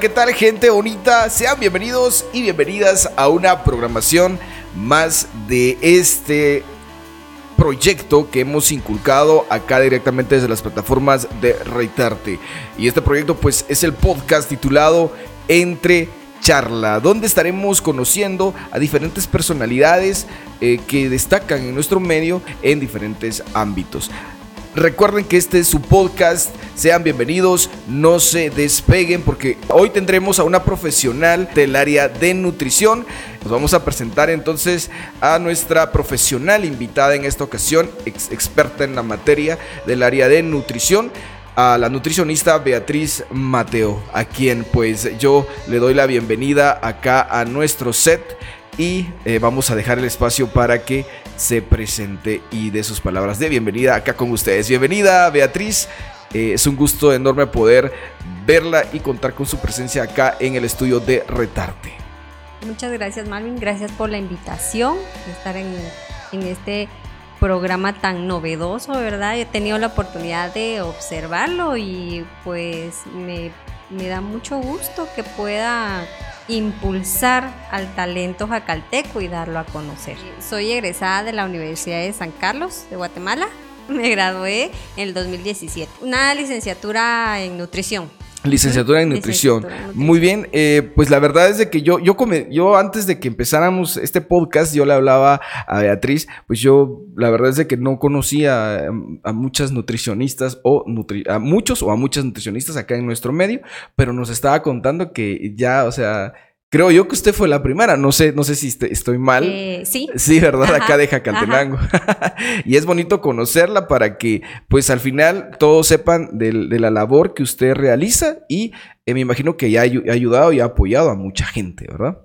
¿qué tal gente bonita? Sean bienvenidos y bienvenidas a una programación más de este proyecto que hemos inculcado acá directamente desde las plataformas de Reitarte. Y este proyecto pues es el podcast titulado Entre charla, donde estaremos conociendo a diferentes personalidades eh, que destacan en nuestro medio en diferentes ámbitos. Recuerden que este es su podcast. Sean bienvenidos, no se despeguen porque hoy tendremos a una profesional del área de nutrición. Nos vamos a presentar entonces a nuestra profesional invitada en esta ocasión, experta en la materia del área de nutrición a la nutricionista Beatriz Mateo, a quien pues yo le doy la bienvenida acá a nuestro set y eh, vamos a dejar el espacio para que se presente y dé sus palabras de bienvenida acá con ustedes. Bienvenida Beatriz, eh, es un gusto enorme poder verla y contar con su presencia acá en el estudio de Retarte. Muchas gracias Marvin, gracias por la invitación de estar en, en este programa tan novedoso, ¿verdad? He tenido la oportunidad de observarlo y pues me, da mucho gusto que pueda impulsar al talento jacalteco y darlo a conocer. Soy egresada de la Universidad de San Carlos de Guatemala. Me gradué en el 2017. Una licenciatura en nutrición. Licenciatura en nutrición. Muy bien, eh, pues la verdad es de que yo, yo, yo antes de que empezáramos este podcast, yo le hablaba a Beatriz, pues yo la verdad es de que no conocía a, muchas nutricionistas o a muchos o a muchas nutricionistas acá en nuestro medio, pero nos estaba contando que ya, o sea, Creo yo que usted fue la primera, no sé, no sé si estoy mal. Eh, sí. Sí, ¿verdad? Acá de Jacantenango. y es bonito conocerla para que, pues al final, todos sepan de, la labor que usted realiza y eh, me imagino que ya ha ayudado y ha apoyado a mucha gente, ¿verdad?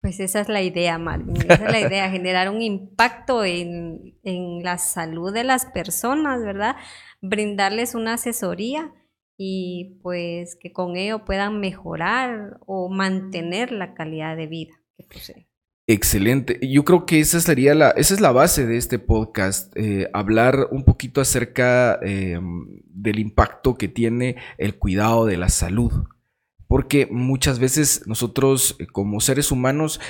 Pues esa es la idea, Malvin. Esa es la idea, generar un impacto en, en la salud de las personas, ¿verdad? Brindarles una asesoría y pues que con ello puedan mejorar o mantener la calidad de vida que poseen. Excelente. Yo creo que esa sería la, esa es la base de este podcast, eh, hablar un poquito acerca em, del impacto que tiene el cuidado de la salud. Porque muchas veces nosotros eh, como seres humanos,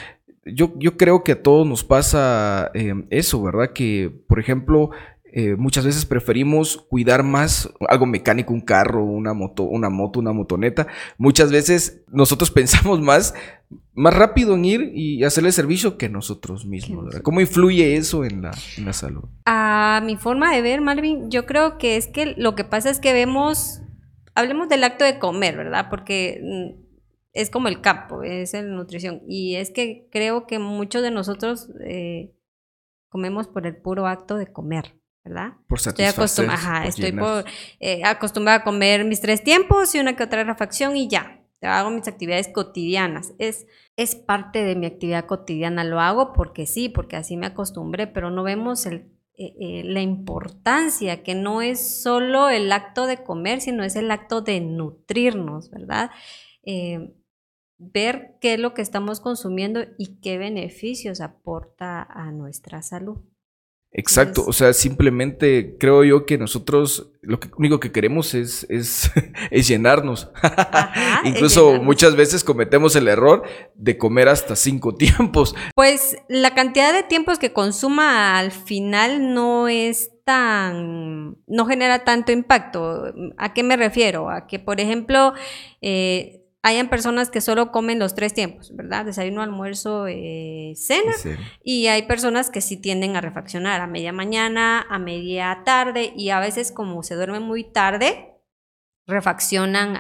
yo, yo creo que a todos nos pasa eso, ¿verdad? Que, por ejemplo, eh, muchas veces preferimos cuidar más algo mecánico, un carro, una moto, una moto, una motoneta. Muchas veces nosotros pensamos más, más rápido en ir y hacerle servicio que nosotros mismos. ¿Cómo influye eso en la, en la salud? A mi forma de ver, Marvin, yo creo que es que lo que pasa es que vemos, hablemos del acto de comer, ¿verdad? Porque mm, es como el campo, es la nutrición. Y es que creo que muchos de nosotros eh, comemos por el puro acto de comer. ¿Verdad? Por estoy, acostumbrada, estoy eh, acostumbrada a comer mis tres tiempos y una que otra refacción y ya. Hago mis actividades cotidianas. Es, es parte de mi actividad cotidiana. Lo hago porque sí, porque así me acostumbré, pero no vemos el, eh, eh, la importancia, que no es solo el acto de comer, sino es el acto de nutrirnos, ¿verdad? ver qué es lo que estamos consumiendo y qué beneficios aporta a nuestra salud. Exacto, o sea, simplemente creo yo que nosotros lo único que queremos es, es, llenarnos. Incluso muchas veces cometemos el error de comer hasta cinco tiempos. Pues la cantidad de tiempos que consuma al final no es tan, no genera tanto impacto. ¿A qué me refiero? A que, por ejemplo, eh, hayan personas que solo comen los tres tiempos, ¿verdad? Desayuno, almuerzo, eh, cena. Y hay personas que sí tienden a refaccionar a media mañana, a media tarde y a veces como se duerme muy tarde, refaccionan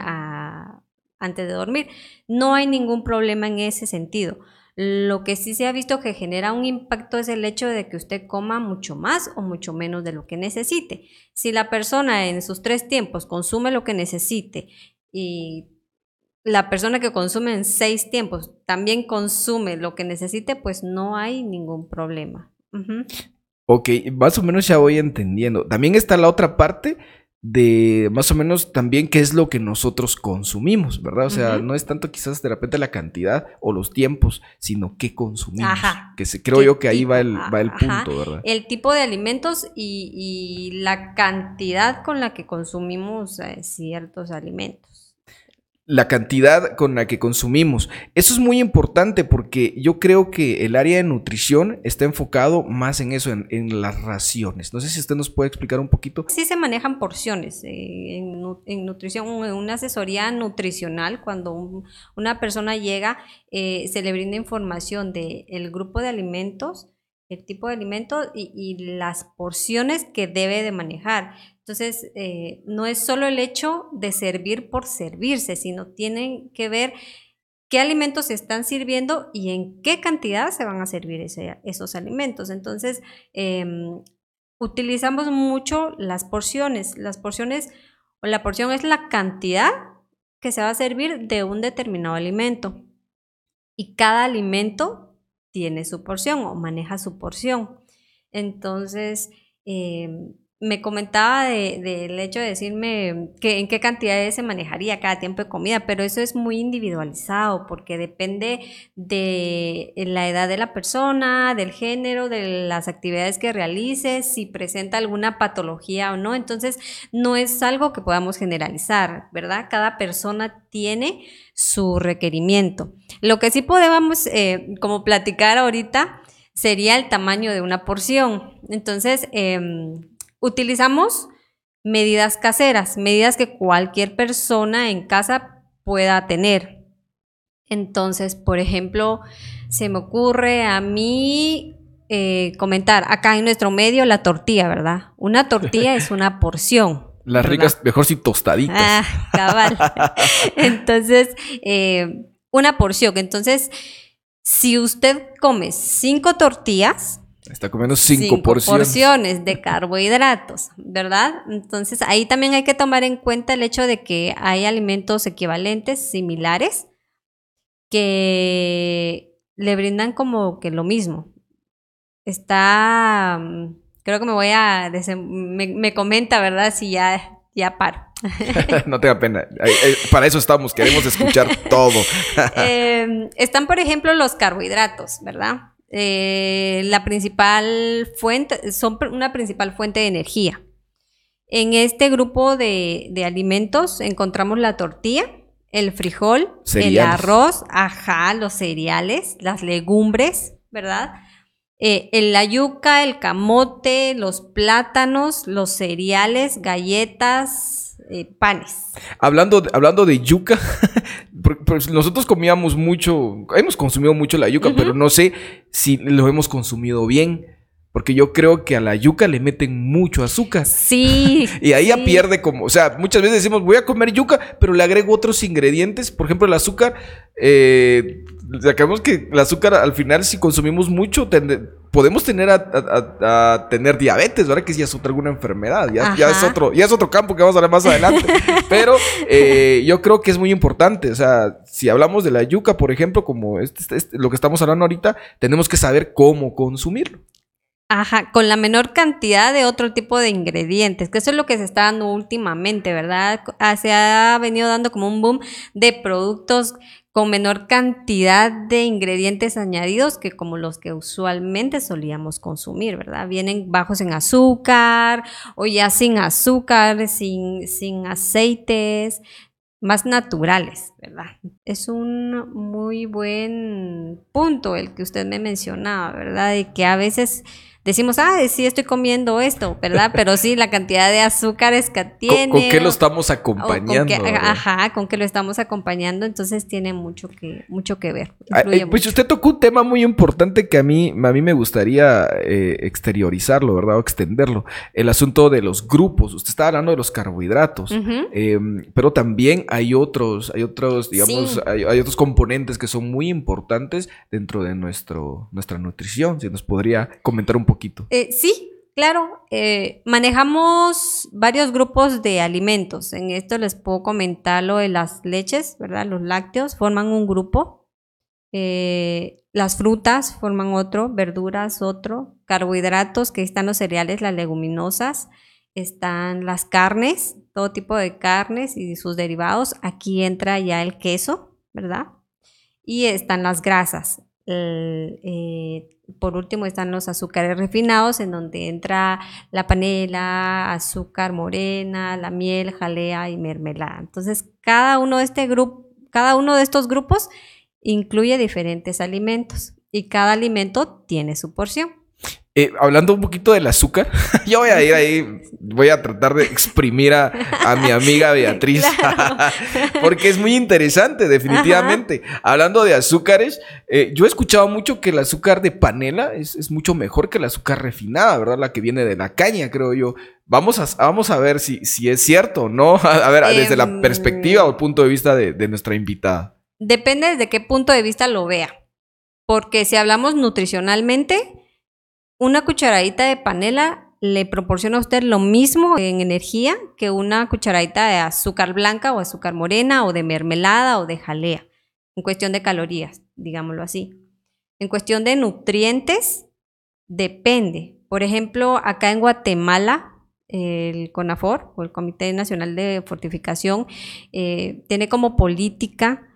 antes de dormir. No hay ningún problema en ese sentido. Lo que sí se ha visto que genera un impacto es el hecho de que usted coma mucho más o mucho menos de lo que necesite. Si la persona en sus tres tiempos consume lo que necesite y la persona que consume en seis tiempos también consume lo que necesite, pues no hay ningún problema. Ok, más o menos ya voy entendiendo. También está la otra parte de más o menos también qué es lo que nosotros consumimos, ¿verdad? O sea, no es tanto quizás de repente la cantidad o los tiempos, sino qué consumimos. Ajá. Que se, creo yo que ahí va el, va el punto, ¿verdad? El tipo de alimentos y, la cantidad con la que consumimos eh, ciertos alimentos. La cantidad con la que consumimos. Eso es muy importante porque yo creo que el área de nutrición está enfocado más en eso, en, las raciones. No sé si usted nos puede explicar un poquito. Sí se manejan porciones eh, en, nutrición, en una asesoría nutricional, cuando una persona llega, eh, se le brinda información del grupo de alimentos, el tipo de alimento y, las porciones que debe de manejar. Entonces, eh, no es solo el hecho de servir por servirse, sino tienen que ver qué alimentos se están sirviendo y en qué cantidad se van a servir esos alimentos. Entonces, em, utilizamos mucho las porciones. Las porciones, o la porción es la cantidad que se va a servir de un determinado alimento. Y cada alimento tiene su porción o maneja su porción. Entonces, em, me comentaba del hecho de decirme que en qué cantidades se manejaría cada tiempo de comida, pero eso es muy individualizado porque depende de la edad de la persona, del género, de las actividades que realice, si presenta alguna patología o no. Entonces, no es algo que podamos generalizar, ¿verdad? Cada persona tiene su requerimiento. Lo que sí podemos, eh, como platicar ahorita, sería el tamaño de una porción. Entonces, em, Utilizamos medidas caseras, medidas que cualquier persona en casa pueda tener. Entonces, por ejemplo, se me ocurre a mí eh, comentar acá en nuestro medio la tortilla, ¿verdad? Una tortilla es una porción. Las ricas, mejor si tostaditas. Ah, cabal. Entonces, eh, una porción. Entonces, si usted come cinco tortillas, Está comiendo cinco, porciones. porciones. de carbohidratos, ¿verdad? Entonces ahí también hay que tomar en cuenta el hecho de que hay alimentos equivalentes, similares, que le brindan como que lo mismo. Está, mm, creo que me voy a, me, comenta, ¿verdad? Si ya, ya paro. no tenga pena. Para eso estamos, queremos escuchar todo. Em, están, por ejemplo, los carbohidratos, ¿verdad? Eh, la principal fuente, son una principal fuente de energía. En este grupo de, alimentos encontramos la tortilla, el frijol, el arroz, ajá, los cereales, las legumbres, ¿verdad? Eh, la yuca, el camote, los plátanos, los cereales, galletas, eh, panes. Hablando, hablando de yuca, nosotros comíamos mucho, hemos consumido mucho la yuca, pero no sé si lo hemos consumido bien. Porque yo creo que a la yuca le meten mucho azúcar. Sí. y ahí ya pierde como, o sea, muchas veces decimos, voy a comer yuca, pero le agrego otros ingredientes. Por ejemplo, el azúcar, eh, sacamos que el azúcar al final si consumimos mucho podemos tener a, tener diabetes, ¿verdad? Que si es otra alguna enfermedad, ya, ya, es otro, ya es otro campo que vamos a hablar más adelante. Pero eh, yo creo que es muy importante, o sea, si hablamos de la yuca, por ejemplo, como este, este, este, lo que estamos hablando ahorita, tenemos que saber cómo consumirlo. Ajá, con la menor cantidad de otro tipo de ingredientes, que eso es lo que se está dando últimamente, ¿verdad? Ah, se ha venido dando como un boom de productos con menor cantidad de ingredientes añadidos que como los que usualmente solíamos consumir, ¿verdad? Vienen bajos en azúcar o ya sin azúcar, sin, sin aceites, más naturales, ¿verdad? Es un muy buen punto el que usted me mencionaba, ¿verdad? De que a veces decimos, ah, sí estoy comiendo esto, ¿verdad? Pero sí, la cantidad de azúcares que tiene. ¿Con, qué lo estamos acompañando? ajá, con qué lo estamos acompañando, entonces tiene mucho que, mucho que ver. Ah, eh, pues usted tocó un tema muy importante que a mí, a mí me gustaría eh, exteriorizarlo, ¿verdad? O extenderlo. El asunto de los grupos. Usted estaba hablando de los carbohidratos, em, pero también hay otros, hay otros, digamos, hay, hay, otros componentes que son muy importantes dentro de nuestro, nuestra nutrición. Si nos podría comentar un poquito. Eh, sí, claro. Eh, manejamos varios grupos de alimentos. En esto les puedo comentar lo de las leches, ¿verdad? Los lácteos forman un grupo. Eh, las frutas forman otro, verduras otro, carbohidratos, que están los cereales, las leguminosas, están las carnes, todo tipo de carnes y sus derivados. Aquí entra ya el queso, ¿verdad? Y están las grasas. Eh, por último están los azúcares refinados, en donde entra la panela, azúcar morena, la miel, jalea y mermelada. Entonces, cada uno de este grupo, cada uno de estos grupos incluye diferentes alimentos y cada alimento tiene su porción. Eh, hablando un poquito del azúcar, yo voy a ir ahí, voy a tratar de exprimir a, mi amiga Beatriz, porque es muy interesante, definitivamente. Hablando de azúcares, eh, yo he escuchado mucho que el azúcar de panela es, mucho mejor que el azúcar refinada, ¿verdad? La que viene de la caña, creo yo. Vamos a, vamos a ver si, si es cierto, ¿no? A ver, desde la em, perspectiva o punto de vista de, de nuestra invitada. Depende desde qué punto de vista lo vea, porque si hablamos nutricionalmente, una cucharadita de panela le proporciona a usted lo mismo en energía que una cucharadita de azúcar blanca o azúcar morena o de mermelada o de jalea, en cuestión de calorías, digámoslo así. En cuestión de nutrientes, depende. Por ejemplo, acá en Guatemala, el CONAFOR, o el Comité Nacional de Fortificación, eh, tiene como política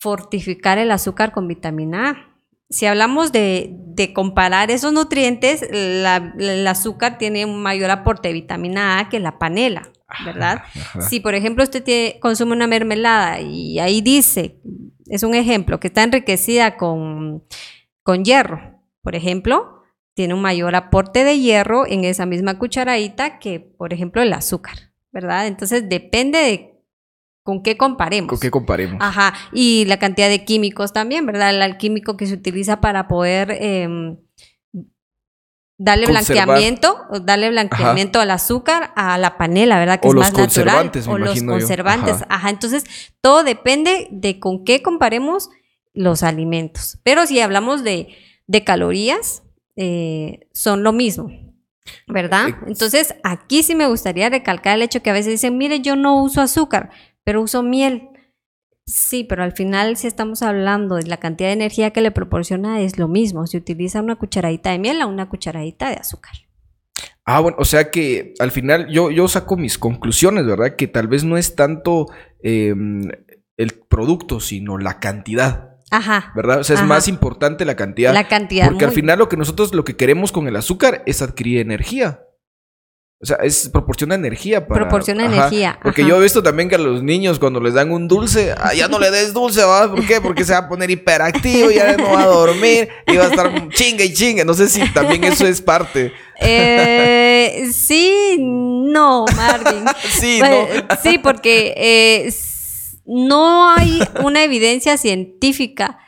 fortificar el azúcar con vitamina A si hablamos de, comparar esos nutrientes, el azúcar tiene un mayor aporte de vitamina A que la panela, ¿verdad? Si, por ejemplo, usted consume una mermelada y ahí dice, es un ejemplo, que está enriquecida con, con hierro, por ejemplo, tiene un mayor aporte de hierro en esa misma cucharadita que, por ejemplo, el azúcar, ¿verdad? Entonces, depende de ¿Con qué comparemos? ¿Con qué comparemos? Ajá. Y la cantidad de químicos también, ¿verdad? El químico que se utiliza para poder em, darle blanqueamiento, darle blanqueamiento al azúcar, a la panela, ¿verdad? Que es más natural. o los conservantes. Ajá. Entonces, todo depende de con qué comparemos los alimentos. Pero si hablamos de, calorías, eh, son lo mismo. ¿Verdad? Entonces, aquí sí me gustaría recalcar el hecho que a veces dicen, mire, yo no uso azúcar pero uso miel. Sí, pero al final si estamos hablando de la cantidad de energía que le proporciona es lo mismo, si utiliza una cucharadita de miel o una cucharadita de azúcar. Ah, bueno, o sea que al final yo, yo saco mis conclusiones, ¿verdad? Que tal vez no es tanto em, el producto, sino la cantidad. Ajá. ¿Verdad? O sea, es más importante la cantidad. La cantidad. Porque al final lo que nosotros lo que queremos con el azúcar es adquirir energía. O sea, es proporciona energía para. Proporciona energía. Porque yo he visto también que a los niños, cuando les dan un dulce, ah, ya no le des dulce, ¿va? ¿Por qué? Porque se va a poner hiperactivo, ya no va a dormir, y va a estar chingue y chingue. No sé si también eso es parte. Eh, sí, no, Marvin. sí, pues, no. sí, porque eh, no hay una evidencia científica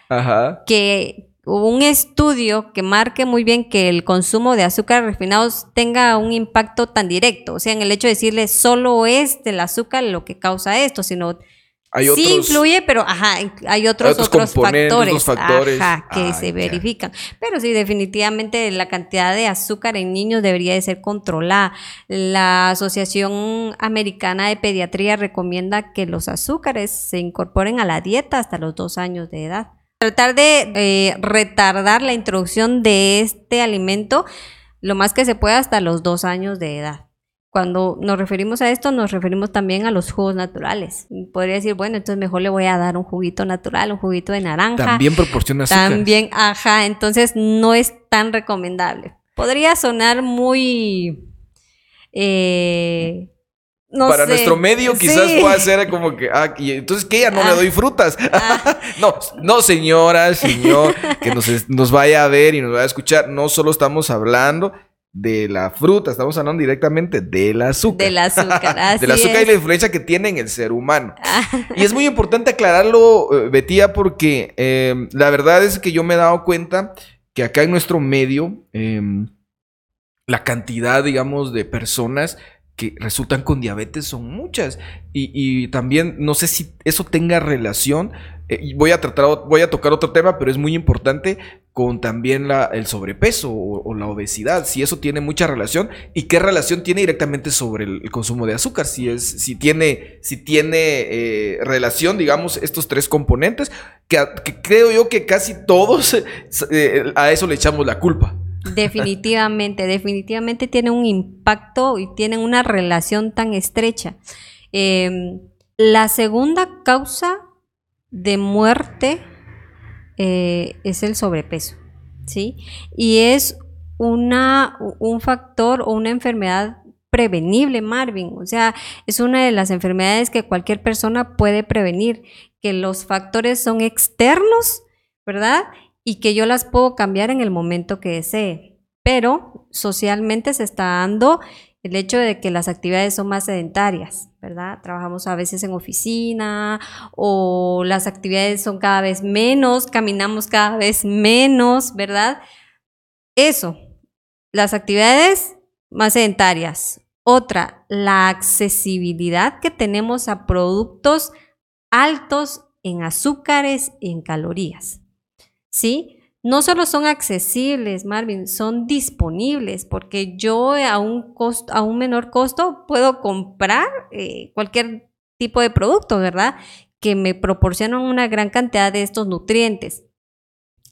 que un estudio que marque muy bien que el consumo de azúcar refinados tenga un impacto tan directo, o sea, en el hecho de decirle solo es del azúcar lo que causa esto, sino sí influye, pero ajá, hay otros, otros, factores, factores. que se verifican. Pero sí, definitivamente la cantidad de azúcar en niños debería de ser controlada. La Asociación Americana de Pediatría recomienda que los azúcares se incorporen a la dieta hasta los dos años de edad tratar de eh, retardar la introducción de este alimento lo más que se pueda hasta los dos años de edad. Cuando nos referimos a esto, nos referimos también a los jugos naturales. Podría decir, bueno, entonces mejor le voy a dar un juguito natural, un juguito de naranja. También proporciona azúcar. También, ajá, entonces no es tan recomendable. Podría sonar muy... Eh, para nuestro medio quizás pueda ser como que, ah, y entonces que ya no le ah. doy frutas. Ah. no, no, señora, señor, que nos, nos, vaya a ver y nos vaya a escuchar. No solo estamos hablando de la fruta, estamos hablando directamente del azúcar. Del azúcar, así Del azúcar y la influencia que tiene en el ser humano. Ah. y es muy importante aclararlo, eh, Betía, porque em, la verdad es que yo me he dado cuenta que acá en nuestro medio, em, la cantidad, digamos, de personas que resultan con diabetes son muchas. Y, también no sé si eso tenga relación. Eh, voy a tratar, voy a tocar otro tema, pero es muy importante con también la, el sobrepeso o, la obesidad. Si eso tiene mucha relación y qué relación tiene directamente sobre el, consumo de azúcar. Si es, si tiene, si tiene eh, relación, digamos, estos tres componentes, que, creo yo que casi todos eh, a eso le echamos la culpa. Definitivamente, definitivamente tiene un impacto y tienen una relación tan estrecha. Em, la segunda causa de muerte eh, es el sobrepeso, ¿sí? Y es una, un factor o una enfermedad prevenible, Marvin. O sea, es una de las enfermedades que cualquier persona puede prevenir, que los factores son externos, ¿verdad? Y que yo las puedo cambiar en el momento que desee. Pero socialmente se está dando el hecho de que las actividades son más sedentarias, ¿verdad? Trabajamos a veces en oficina o las actividades son cada vez menos, caminamos cada vez menos, ¿verdad? Eso, las actividades más sedentarias, otra, la accesibilidad que tenemos a productos altos en azúcares y en calorías. ¿Sí? No solo son accesibles, Marvin, son disponibles, porque yo a un, costo, a un menor costo puedo comprar eh, cualquier tipo de producto, ¿verdad? Que me proporcionan una gran cantidad de estos nutrientes.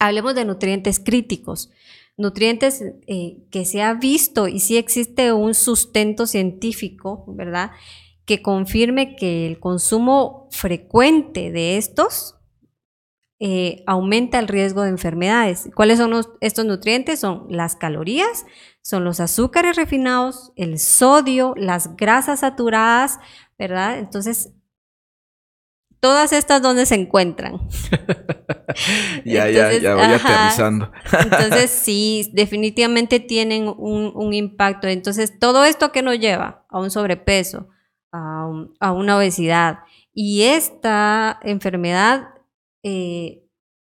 Hablemos de nutrientes críticos nutrientes eh, que se ha visto y sí existe un sustento científico, ¿verdad? Que confirme que el consumo frecuente de estos eh, aumenta el riesgo de enfermedades. ¿Cuáles son estos nutrientes? Son las calorías, son los azúcares refinados, el sodio, las grasas saturadas, ¿verdad? Entonces, todas estas donde se encuentran. ya, ya, ya voy aterrizando. entonces, sí, definitivamente tienen un, impacto. Entonces, todo esto que nos lleva a un sobrepeso, a, una obesidad, y esta enfermedad eh,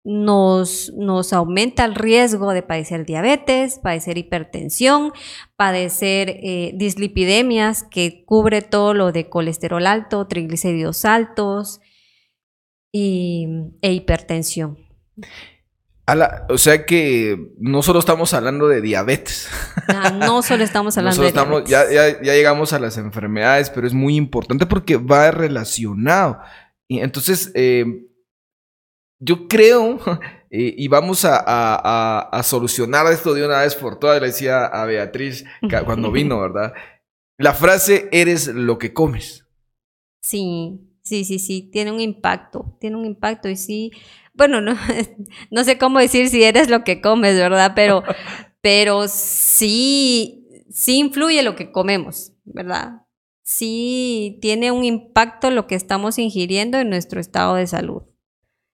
nos, nos, aumenta el riesgo de padecer diabetes, padecer hipertensión, padecer eh, dislipidemias, que cubre todo lo de colesterol alto, triglicéridos altos, y, e hipertensión. o sea que no solo estamos hablando de diabetes. Ah, no, solo estamos hablando de diabetes. Ya, ya, llegamos a las enfermedades, pero es muy importante porque va relacionado. Y entonces, eh, yo creo, y vamos a, a, solucionar esto de una vez por todas, le decía a Beatriz cuando vino, ¿verdad? La frase, eres lo que comes. Sí. Sí, sí, sí, tiene un impacto, tiene un impacto y sí, bueno, no, no sé cómo decir si eres lo que comes, ¿verdad? Pero, pero sí, sí influye lo que comemos, ¿verdad? Sí tiene un impacto lo que estamos ingiriendo en nuestro estado de salud.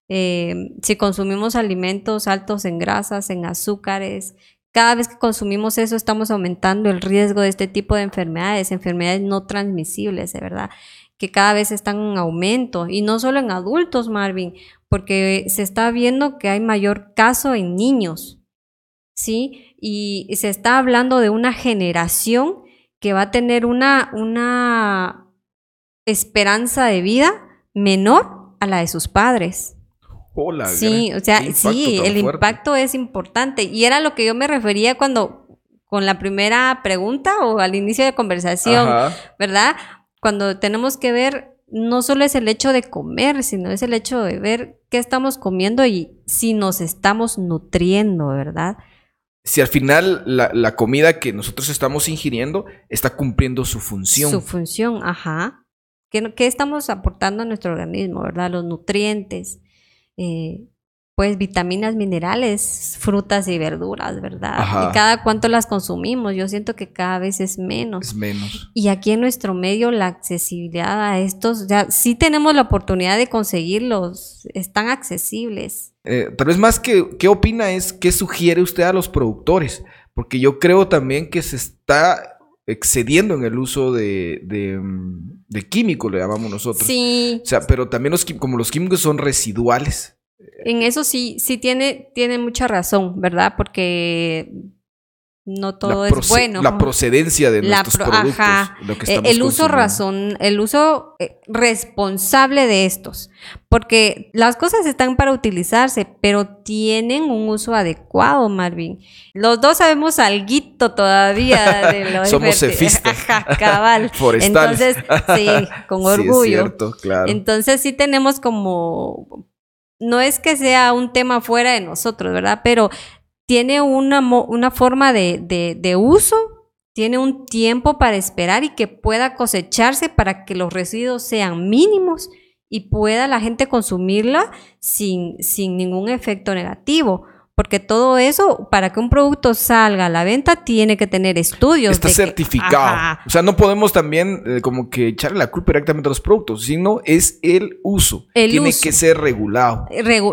Eh, si consumimos alimentos altos en grasas, en azúcares, cada vez que consumimos eso estamos aumentando el riesgo de este tipo de enfermedades, enfermedades no transmisibles, de verdad que cada vez están en aumento, y no solo en adultos, Marvin, porque se está viendo que hay mayor caso en niños, ¿sí? Y se está hablando de una generación que va a tener una, una esperanza de vida menor a la de sus padres. Hola, sí, o sea, sí, el impacto es importante. Y era lo que yo me refería cuando, con la primera pregunta o al inicio de conversación, ¿verdad? cuando tenemos que ver, no solo es el hecho de comer, sino es el hecho de ver qué estamos comiendo y si nos estamos nutriendo, ¿verdad? Si al final la, comida que nosotros estamos ingiriendo está cumpliendo su función. Su función, ajá. ¿Qué, qué estamos aportando a nuestro organismo, verdad? Los nutrientes. Eh, pues vitaminas, minerales, frutas y verduras, ¿verdad? Y cada cuánto las consumimos, yo siento que cada vez es menos. Es menos. Y aquí en nuestro medio la accesibilidad a estos, ya sí tenemos la oportunidad de conseguirlos, están accesibles. Eh, tal vez más que, ¿qué opina es, qué sugiere usted a los productores? Porque yo creo también que se está excediendo en el uso de, de, mm, de químicos, le llamamos nosotros. Sí. O sea, pero también los, como los químicos son residuales, en eso sí, sí tiene, tiene mucha razón, ¿verdad? Porque no todo es bueno. La procedencia de nuestros productos. Lo que eh, el uso razón, el uso eh, responsable de estos. Porque las cosas están para utilizarse, pero tienen un uso adecuado, Marvin. Los dos sabemos algo todavía de lo Somos cefistas. cabal. Entonces, sí, con orgullo. Sí, es cierto, claro. Entonces sí tenemos como no es que sea un tema fuera de nosotros, ¿verdad? Pero tiene una, una forma de, uso, tiene un tiempo para esperar y que pueda cosecharse para que los residuos sean mínimos y pueda la gente consumirla sin, sin ningún efecto negativo. Porque todo eso, para que un producto salga a la venta, tiene que tener estudios. Está certificado. o sea, no podemos también eh, como que echarle la culpa directamente a los productos, sino es el uso. tiene que ser regulado.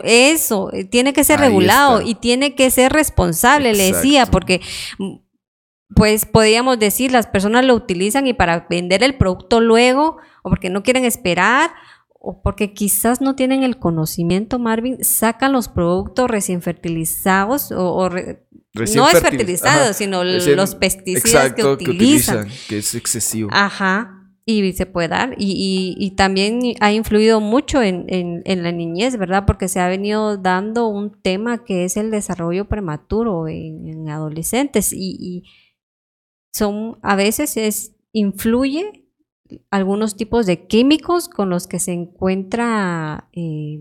eso, eh, tiene que ser regulado y tiene que ser responsable, le decía, porque mm, pues podríamos decir, las personas lo utilizan y para vender el producto luego, o porque no quieren esperar, o porque quizás no tienen el conocimiento, Marvin, sacan los productos recién fertilizados o, no es fertilizado, sino los pesticidas que, utilizan. que es excesivo. Ajá. Y se puede dar. Y, también ha influido mucho en, la niñez, ¿verdad? Porque se ha venido dando un tema que es el desarrollo prematuro en, adolescentes. Y, son, a veces es, influye algunos tipos de químicos con los que se encuentra eh,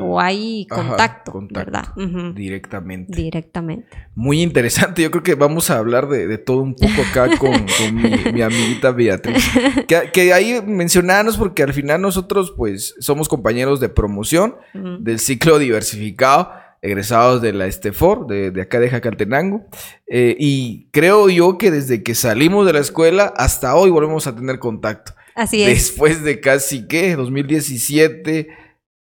o hay contacto, ¿verdad? Directamente. Directamente. Muy interesante. Yo creo que vamos a hablar de, todo un poco acá con, mi, amiguita Beatriz. Que, ahí mencionanos porque al final nosotros pues somos compañeros de promoción del ciclo diversificado egresados de la Estefor, de, de acá de Jacaltenango. Eh, y creo yo que desde que salimos de la escuela hasta hoy volvemos a tener contacto. Así es. Después de casi, ¿qué? 2017,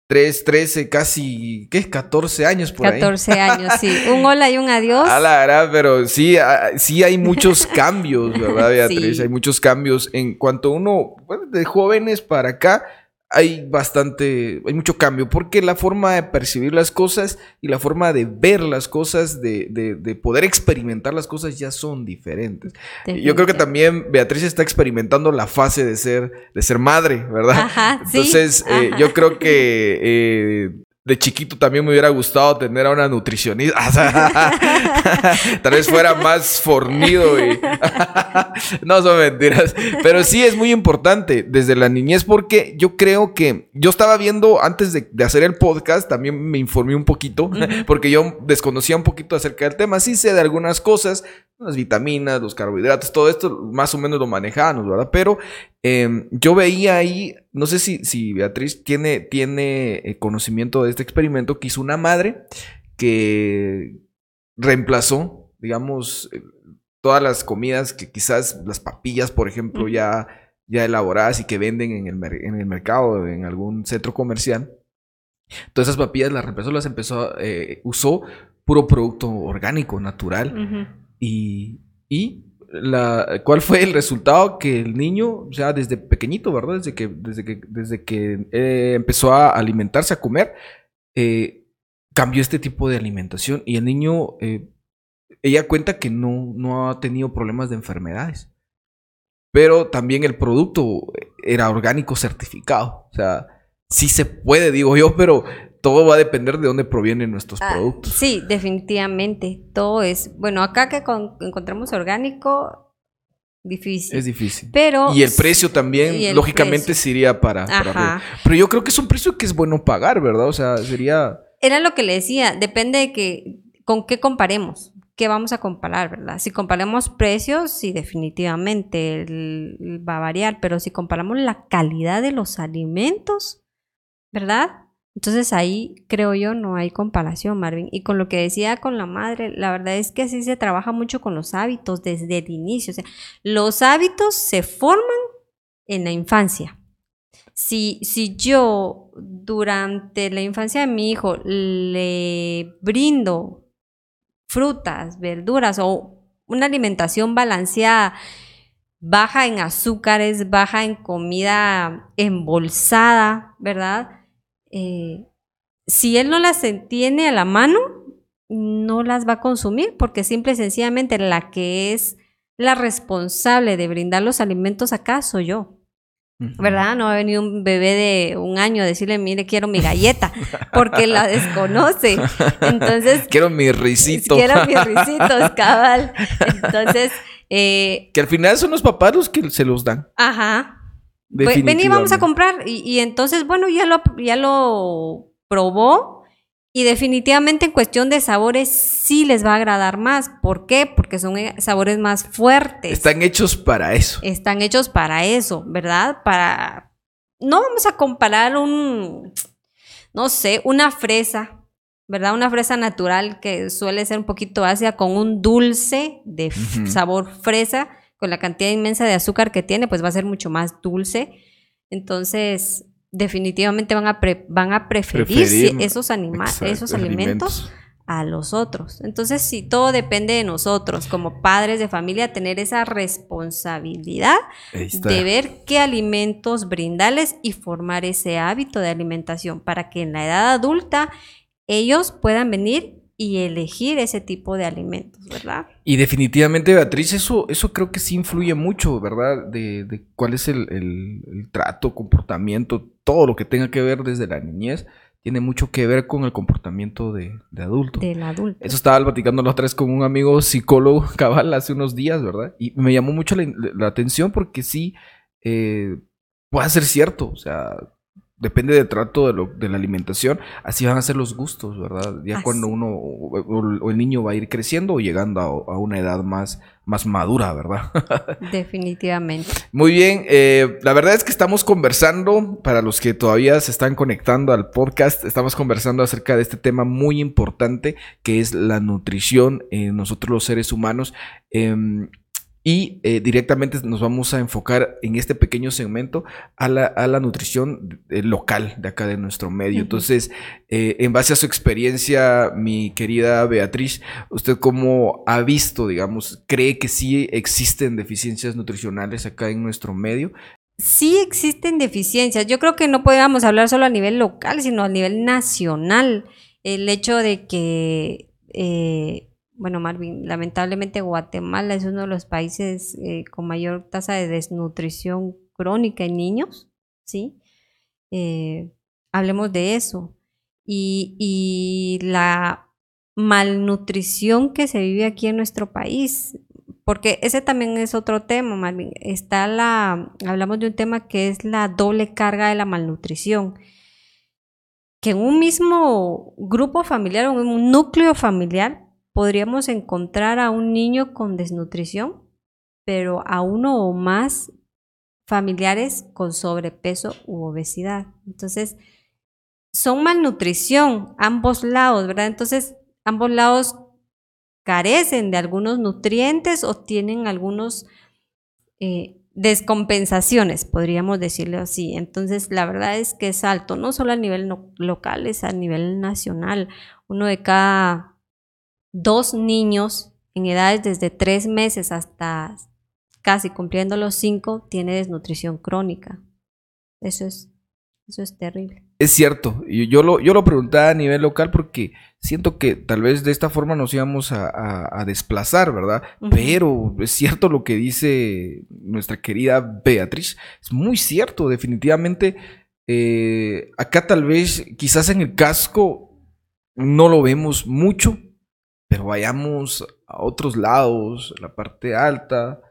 3, 13, casi, ¿qué? 14 años por 14 ahí. 14 años, sí. Un hola y un adiós. A la verdad, pero sí, sí hay muchos cambios, ¿verdad, Beatriz? Hay muchos cambios en cuanto uno, bueno, de jóvenes para acá hay bastante, hay mucho cambio, porque la forma de percibir las cosas y la forma de ver las cosas, de, de, poder experimentar las cosas ya son diferentes. Yo creo que también Beatriz está experimentando la fase de ser, de ser madre, ¿verdad? Ajá, Entonces, eh, yo creo que eh, de chiquito también me hubiera gustado tener a una nutricionista. Tal vez fuera más fornido y... no son mentiras. Pero sí es muy importante desde la niñez porque yo creo que yo estaba viendo antes de, hacer el podcast, también me informé un poquito porque yo desconocía un poquito acerca del tema. Sí sé de algunas cosas, las vitaminas, los carbohidratos, todo esto más o menos lo manejamos, ¿verdad? Pero em, yo veía ahí, no sé si, si Beatriz tiene, tiene eh, conocimiento de este experimento que hizo una madre que reemplazó, digamos, eh, todas las comidas que quizás las papillas, por ejemplo, ya, ya elaboradas y que venden en el, en el mercado, en algún centro comercial. Todas esas papillas las reemplazó, las empezó, eh, usó puro producto orgánico, natural. Y, y la, ¿cuál fue el resultado? Que el niño, sea, desde pequeñito, ¿verdad? Desde que, desde que, desde que eh, empezó a alimentarse, a comer, eh, cambió este tipo de alimentación. Y el niño, eh, ella cuenta que no, no ha tenido problemas de enfermedades. Pero también el producto era orgánico certificado. O sea, sí se puede, digo yo, pero todo va a depender de dónde provienen nuestros ah, productos. Sí, definitivamente. Todo es. Bueno, acá que encontramos orgánico, difícil. Es difícil. Pero. Y el precio también, lógicamente, sería para, para. Pero yo creo que es un precio que es bueno pagar, ¿verdad? O sea, sería. Era lo que le decía, depende de que. ¿Con qué comparemos? ¿Qué vamos a comparar, verdad? Si comparamos precios, sí, definitivamente va a variar, pero si comparamos la calidad de los alimentos, ¿verdad? Entonces ahí creo yo no hay comparación, Marvin. Y con lo que decía con la madre, la verdad es que así se trabaja mucho con los hábitos desde el inicio. O sea, los hábitos se forman en la infancia. Si, si yo durante la infancia de mi hijo le brindo frutas, verduras o una alimentación balanceada, baja en azúcares, baja en comida embolsada, ¿verdad? Eh, si él no las tiene a la mano, no las va a consumir porque simple y sencillamente la que es la responsable de brindar los alimentos acá soy yo. ¿Verdad? No va a venir un bebé de un año a decirle, mire, quiero mi galleta, porque la desconoce. Entonces. Quiero mi risito. Quiero mis risitos, cabal. Entonces. Eh, que al final son los papás los que se los dan. Ajá. Vení, vamos a comprar. Y, entonces, bueno, ya lo, ya lo probó. Y definitivamente en cuestión de sabores sí les va a agradar más. ¿Por qué? Porque son eh, sabores más fuertes. Están hechos para eso. Están hechos para eso, ¿verdad? Para no vamos a comparar un, no sé, una fresa, ¿verdad? Una fresa natural que suele ser un poquito ácida con un dulce de sabor fresa, con la cantidad inmensa de azúcar que tiene, pues va a ser mucho más dulce. Entonces, definitivamente van a, van a preferir, esos, esos alimentos a los otros. Entonces, sí, todo depende de nosotros, como padres de familia, tener esa responsabilidad de ver qué alimentos brindarles y formar ese hábito de alimentación para que en la edad adulta ellos puedan venir y elegir ese tipo de alimentos, ¿verdad? Y definitivamente, Beatriz, eso, eso creo que sí influye mucho, ¿verdad? De, cuál es el, el, trato, comportamiento, todo lo que tenga que ver desde la niñez tiene mucho que ver con el comportamiento de, de adulto. Del adulto. Eso estaba platicando los tres con un amigo psicólogo cabal hace unos días, ¿verdad? Y me llamó mucho la, atención porque sí eh, puede ser cierto, o sea, depende del trato de, lo, de, la alimentación, así van a ser los gustos, ¿verdad? Ya cuando uno o, el niño va a ir creciendo o llegando a, una edad más, más madura, ¿verdad? Definitivamente. Muy bien, eh, la verdad es que estamos conversando, para los que todavía se están conectando al podcast, estamos conversando acerca de este tema muy importante que es la nutrición en nosotros los seres humanos. Em, y eh, directamente nos vamos a enfocar en este pequeño segmento a la, nutrición eh, local de acá de nuestro medio. Entonces, eh, en base a su experiencia, mi querida Beatriz, ¿usted cómo ha visto, digamos, cree que sí existen deficiencias nutricionales acá en nuestro medio? Sí existen deficiencias. Yo creo que no podríamos hablar solo a nivel local, sino a nivel nacional. El hecho de que bueno, Marvin, lamentablemente Guatemala es uno de los países eh, con mayor tasa de desnutrición crónica en niños, ¿sí? Eh, hablemos de eso. Y, la malnutrición que se vive aquí en nuestro país, porque ese también es otro tema, Marvin. Está la, hablamos de un tema que es la doble carga de la malnutrición. Que en un mismo grupo familiar en un núcleo familiar podríamos encontrar a un niño con desnutrición, pero a uno o más familiares con sobrepeso u obesidad. Entonces, son malnutrición ambos lados, ¿verdad? Entonces, ambos lados carecen de algunos nutrientes o tienen algunos eh, descompensaciones, podríamos decirlo así. Entonces, la verdad es que es alto, no solo a nivel local, es a nivel nacional. Uno de cada dos niños en edades desde tres meses hasta casi cumpliendo los cinco tiene desnutrición crónica. Eso es, eso es terrible. Es cierto, yo lo, yo lo preguntaba a nivel local porque siento que tal vez de esta forma nos íbamos a, desplazar, ¿verdad? Pero es cierto lo que dice nuestra querida Beatriz, es muy cierto, definitivamente. Eh, acá tal vez, quizás en el casco, no lo vemos mucho, pero vayamos a otros lados, la parte alta,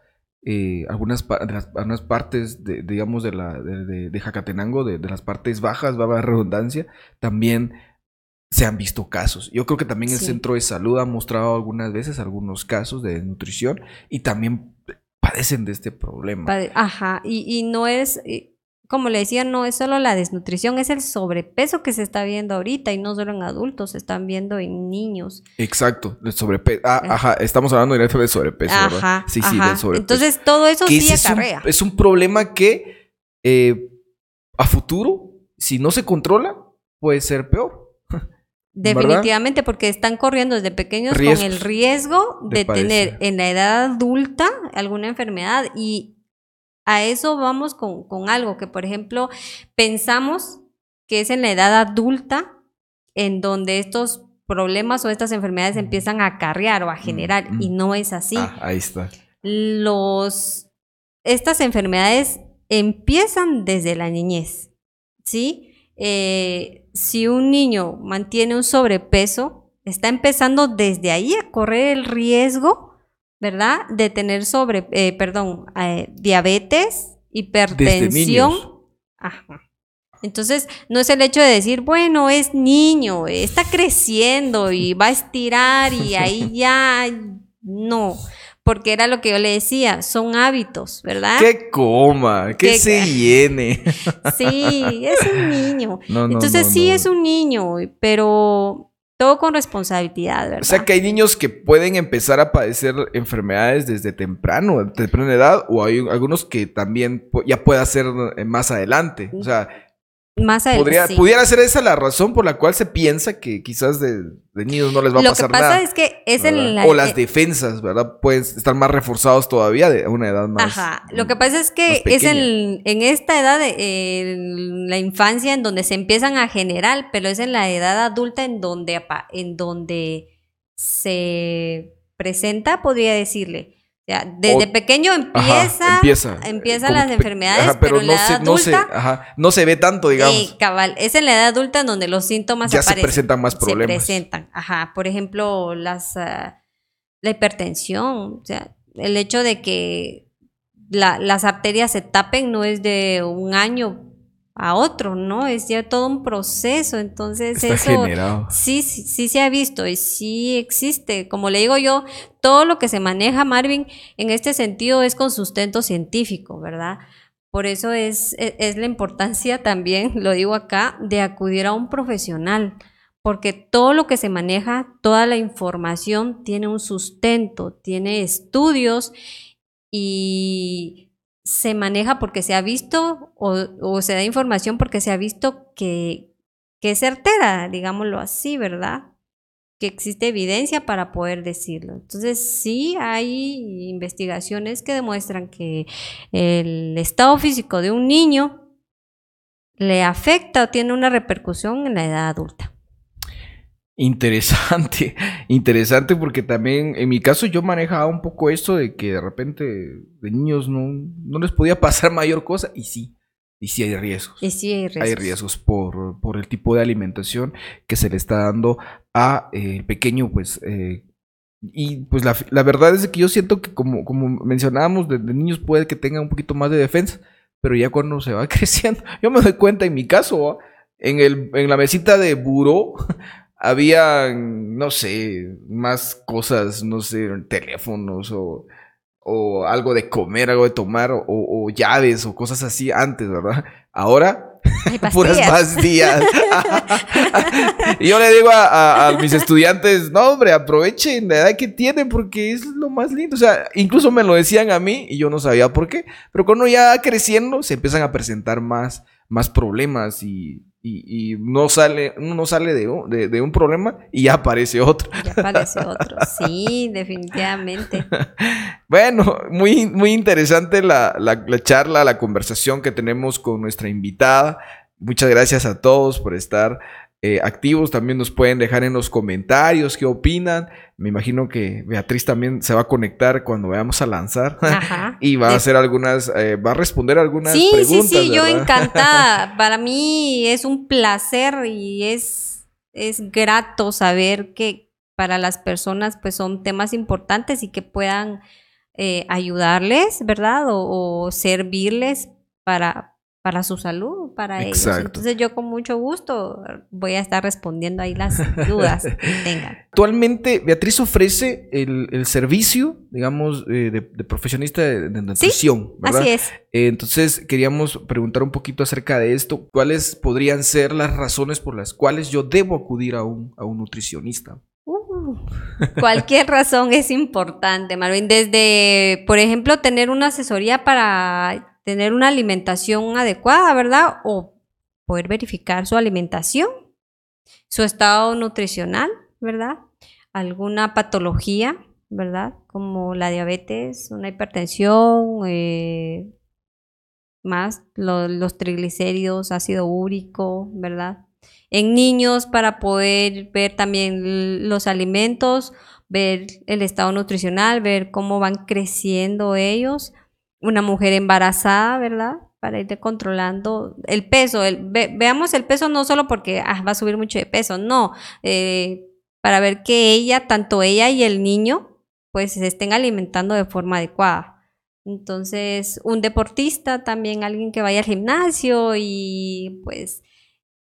eh, algunas, algunas, partes, de, digamos, de, la, de, Jacatenango, de, las partes bajas, va a haber redundancia, también se han visto casos. Yo creo que también el centro de salud ha mostrado algunas veces algunos casos de desnutrición y también padecen de este problema. Ajá, y, y no es, como le decía, no es solo la desnutrición, es el sobrepeso que se está viendo ahorita y no solo en adultos, se están viendo en niños. Exacto, el sobrepeso. Ah, ajá, estamos hablando directo de sobrepeso, ¿verdad? Sí, sí, del sobrepeso. Entonces, todo eso sí acarrea. Es un, problema que eh, a futuro, si no se controla, puede ser peor. Definitivamente, porque están corriendo desde pequeños con el riesgo de tener en la edad adulta alguna enfermedad y a eso vamos con, algo que, por ejemplo, pensamos que es en la edad adulta en donde estos problemas o estas enfermedades empiezan a acarrear o a generar y no es así. Ah, ahí está. Los, estas enfermedades empiezan desde la niñez, ¿sí? Eh, si un niño mantiene un sobrepeso, está empezando desde ahí a correr el riesgo ¿verdad? De tener sobre, eh, perdón, eh, diabetes, hipertensión. Ajá. Entonces, no es el hecho de decir, bueno, es niño, está creciendo y va a estirar y ahí ya no. porque era lo que yo le decía, son hábitos, ¿verdad? Que coma, que, se llene. Sí, es un niño. Entonces sí es un niño, pero todo con responsabilidad, ¿verdad? O sea que hay niños que pueden empezar a padecer enfermedades desde temprano, temprana edad, o hay algunos que también ya puede ser más adelante. O sea, más Podría, Pudiera ser esa la razón por la cual se piensa que quizás de, niños no les va a pasar nada. Lo que pasa es que es en la, O las defensas, ¿verdad? Pueden estar más reforzados todavía de una edad más. Ajá. Lo que pasa es que es en, en, esta edad, de, la infancia, en donde se empiezan a generar, pero es en la edad adulta en donde, en donde se presenta, podría decirle desde pequeño empieza, empiezan las enfermedades, pero, en la edad adulta, no se ve tanto, digamos. cabal, es en la edad adulta en donde los síntomas ya se presentan más problemas. Se presentan, ajá, por ejemplo, las ah, la hipertensión, o sea, el hecho de que las arterias se tapen no es de un año a otro, ¿no? Es ya todo un proceso, entonces eso sí, sí, sí se ha visto y sí existe. Como le digo yo, todo lo que se maneja, Marvin, en este sentido es con sustento científico, ¿verdad? Por eso es, e, es, la importancia también, lo digo acá, de acudir a un profesional, porque todo lo que se maneja, toda la información tiene un sustento, tiene estudios y se maneja porque se ha visto o, se da información porque se ha visto que, que, es certera, digámoslo así, ¿verdad? Que existe evidencia para poder decirlo. Entonces, sí hay investigaciones que demuestran que el estado físico de un niño le afecta o tiene una repercusión en la edad adulta. Interesante, interesante porque también en mi caso yo manejaba un poco esto de que de repente de niños no, no les podía pasar mayor cosa y sí, y sí hay riesgos. Y sí hay riesgos. Hay riesgos por, por el tipo de alimentación que se le está dando a eh, pequeño, pues, eh, y pues la, la, verdad es que yo siento que como, como mencionábamos, de, niños puede que tengan un poquito más de defensa, pero ya cuando se va creciendo, yo me doy cuenta en mi caso, en, el, en la mesita de buró, había, no sé, más cosas, no sé, teléfonos o, o algo de comer, algo de tomar, o, llaves o cosas así antes, ¿verdad? Ahora, puras pastillas. y yo le digo a, mis estudiantes, no, hombre, aprovechen la edad que tienen porque es lo más lindo. O sea, incluso me lo decían a mí y yo no sabía por qué. Pero cuando ya creciendo, se empiezan a presentar más, más problemas y y, no sale, no sale de, un problema y ya aparece otro. Ya aparece otro, sí, definitivamente. bueno, muy, muy interesante la, la, charla, la conversación que tenemos con nuestra invitada. Muchas gracias a todos por estar eh, activos. También nos pueden dejar en los comentarios qué opinan. Me imagino que Beatriz también se va a conectar cuando vayamos a lanzar y va a hacer algunas, eh, va a responder algunas preguntas. Sí, sí, sí, yo encantada. Para mí es un placer y es, es grato saber que para las personas pues son temas importantes y que puedan eh, ayudarles, ¿verdad? O, o servirles para, para su salud, para ellos. Entonces yo con mucho gusto voy a estar respondiendo ahí las dudas que tengan. Actualmente Beatriz ofrece el, servicio, digamos, eh, de, profesionista de, nutrición, ¿verdad? Así es. Eh, entonces queríamos preguntar un poquito acerca de esto. ¿Cuáles podrían ser las razones por las cuales yo debo acudir a un, a un nutricionista? Uh, cualquier razón es importante, Marvin. Desde, por ejemplo, tener una asesoría para tener una alimentación adecuada, ¿verdad? O poder verificar su alimentación, su estado nutricional, ¿verdad? Alguna patología, ¿verdad? Como la diabetes, una hipertensión, eh, más los triglicéridos, ácido úrico, ¿verdad? En niños para poder ver también los alimentos, ver el estado nutricional, ver cómo van creciendo ellos una mujer embarazada, ¿verdad? Para ir controlando el peso. veamos el peso no solo porque ah, va a subir mucho de peso, no, eh, para ver que ella, tanto ella y el niño, pues se estén alimentando de forma adecuada. Entonces, un deportista también, alguien que vaya al gimnasio y pues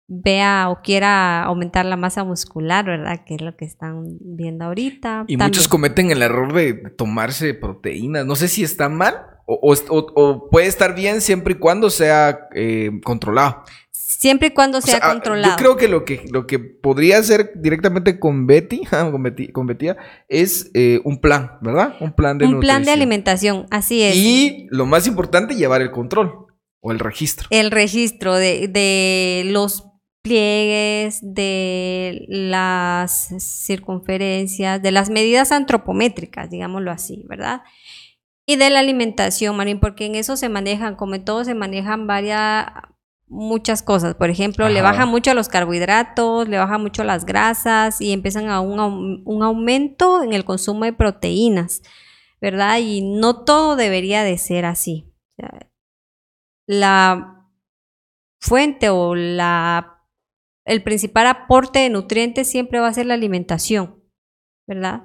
vea o quiera aumentar la masa muscular, ¿verdad? Que es lo que están viendo ahorita. Y muchos cometen el error de tomarse proteínas. No sé si está mal o, puede estar bien siempre y cuando sea eh, controlado. Siempre y cuando sea, controlado. Yo creo que lo que, lo que podría hacer directamente con Betty, con Betty, con es eh, un plan, ¿verdad? Un plan de Un plan de alimentación, así es. Y lo más importante, llevar el control o el registro. El registro de, de los pliegues, de las circunferencias, de las medidas antropométricas, digámoslo así, ¿verdad? Y de la alimentación, Marín, porque en eso se manejan, como en todo, se manejan varias, muchas cosas. Por ejemplo, le baja mucho los carbohidratos, le baja mucho las grasas y empiezan a un, un aumento en el consumo de proteínas, ¿verdad? Y no todo debería de ser así. la fuente o la el principal aporte de nutrientes siempre va a ser la alimentación, ¿verdad?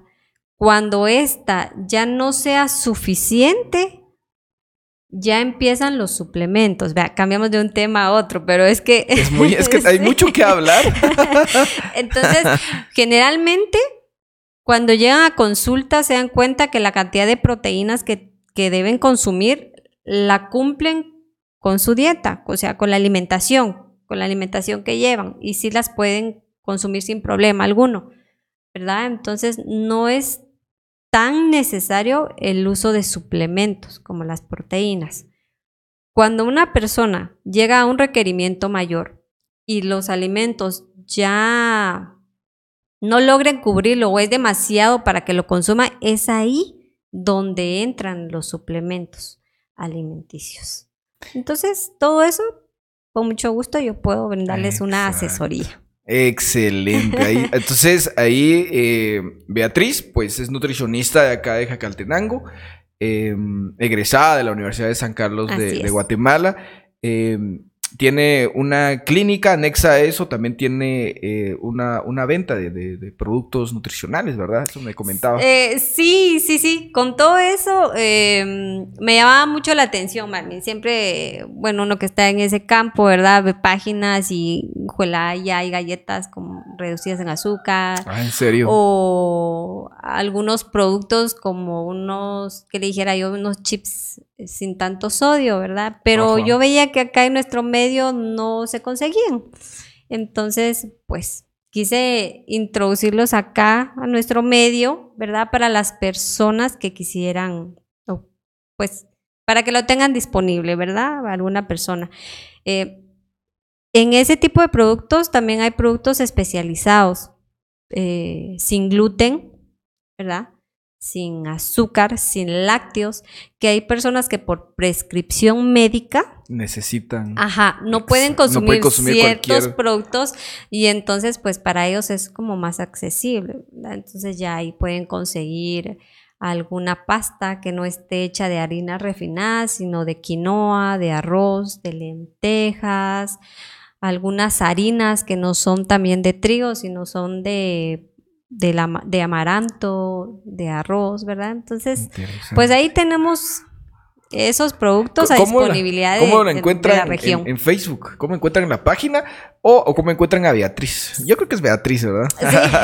Cuando esta ya no sea suficiente, ya empiezan los suplementos. Vea, cambiamos de un tema a otro, pero es que... Es, muy, es que hay mucho que hablar. Entonces, generalmente, cuando llegan a consulta, se dan cuenta que la cantidad de proteínas que, que deben consumir la cumplen con su dieta, o sea, con la alimentación, con la alimentación que llevan, y sí las pueden consumir sin problema alguno, ¿verdad? Entonces, no es tan necesario el uso de suplementos como las proteínas. Cuando una persona llega a un requerimiento mayor y los alimentos ya no logren cubrirlo o es demasiado para que lo consuma, es ahí donde entran los suplementos alimenticios. Entonces, todo eso, con mucho gusto, yo puedo brindarles una asesoría. Excelente. entonces, ahí eh, Beatriz, pues es nutricionista de acá de Jacaltenango, em, egresada de la Universidad de San Carlos de, de, Guatemala. Em, tiene una clínica anexa a eso, también tiene eh, una, una, venta de, de, productos nutricionales, ¿verdad? Eso me comentaba. Eh, sí, sí, sí. Con todo eso em, me llamaba mucho la atención, Marmin. Siempre, bueno, uno que está en ese campo, ¿verdad? Ve páginas y ya hay galletas como reducidas en azúcar. Ah, ¿en serio? O algunos productos como unos, que le dijera yo, unos chips sin tanto sodio, ¿verdad? Pero yo veía que acá en nuestro medio no se conseguían. Entonces, pues quise introducirlos acá a nuestro medio, ¿verdad? Para las personas que quisieran, pues, para que lo tengan disponible, ¿verdad? Alguna persona. Eh, en ese tipo de productos también hay productos especializados, eh, sin gluten, ¿verdad? Sin azúcar, sin lácteos, que hay personas que por prescripción médica necesitan. Ajá, no pueden consumir, ciertos productos y entonces pues para ellos es como más accesible. Entonces ya ahí pueden conseguir alguna pasta que no esté hecha de harina refinada, sino de quinoa, de arroz, de lentejas, algunas harinas que no son también de trigo, sino son de de, la, de amaranto, de arroz, ¿verdad? Entonces, pues ahí tenemos esos productos a disponibilidad ¿cómo de, encuentran la región. En, Facebook? ¿Cómo encuentran la página? O, cómo encuentran a Beatriz? Yo creo que es Beatriz, ¿verdad?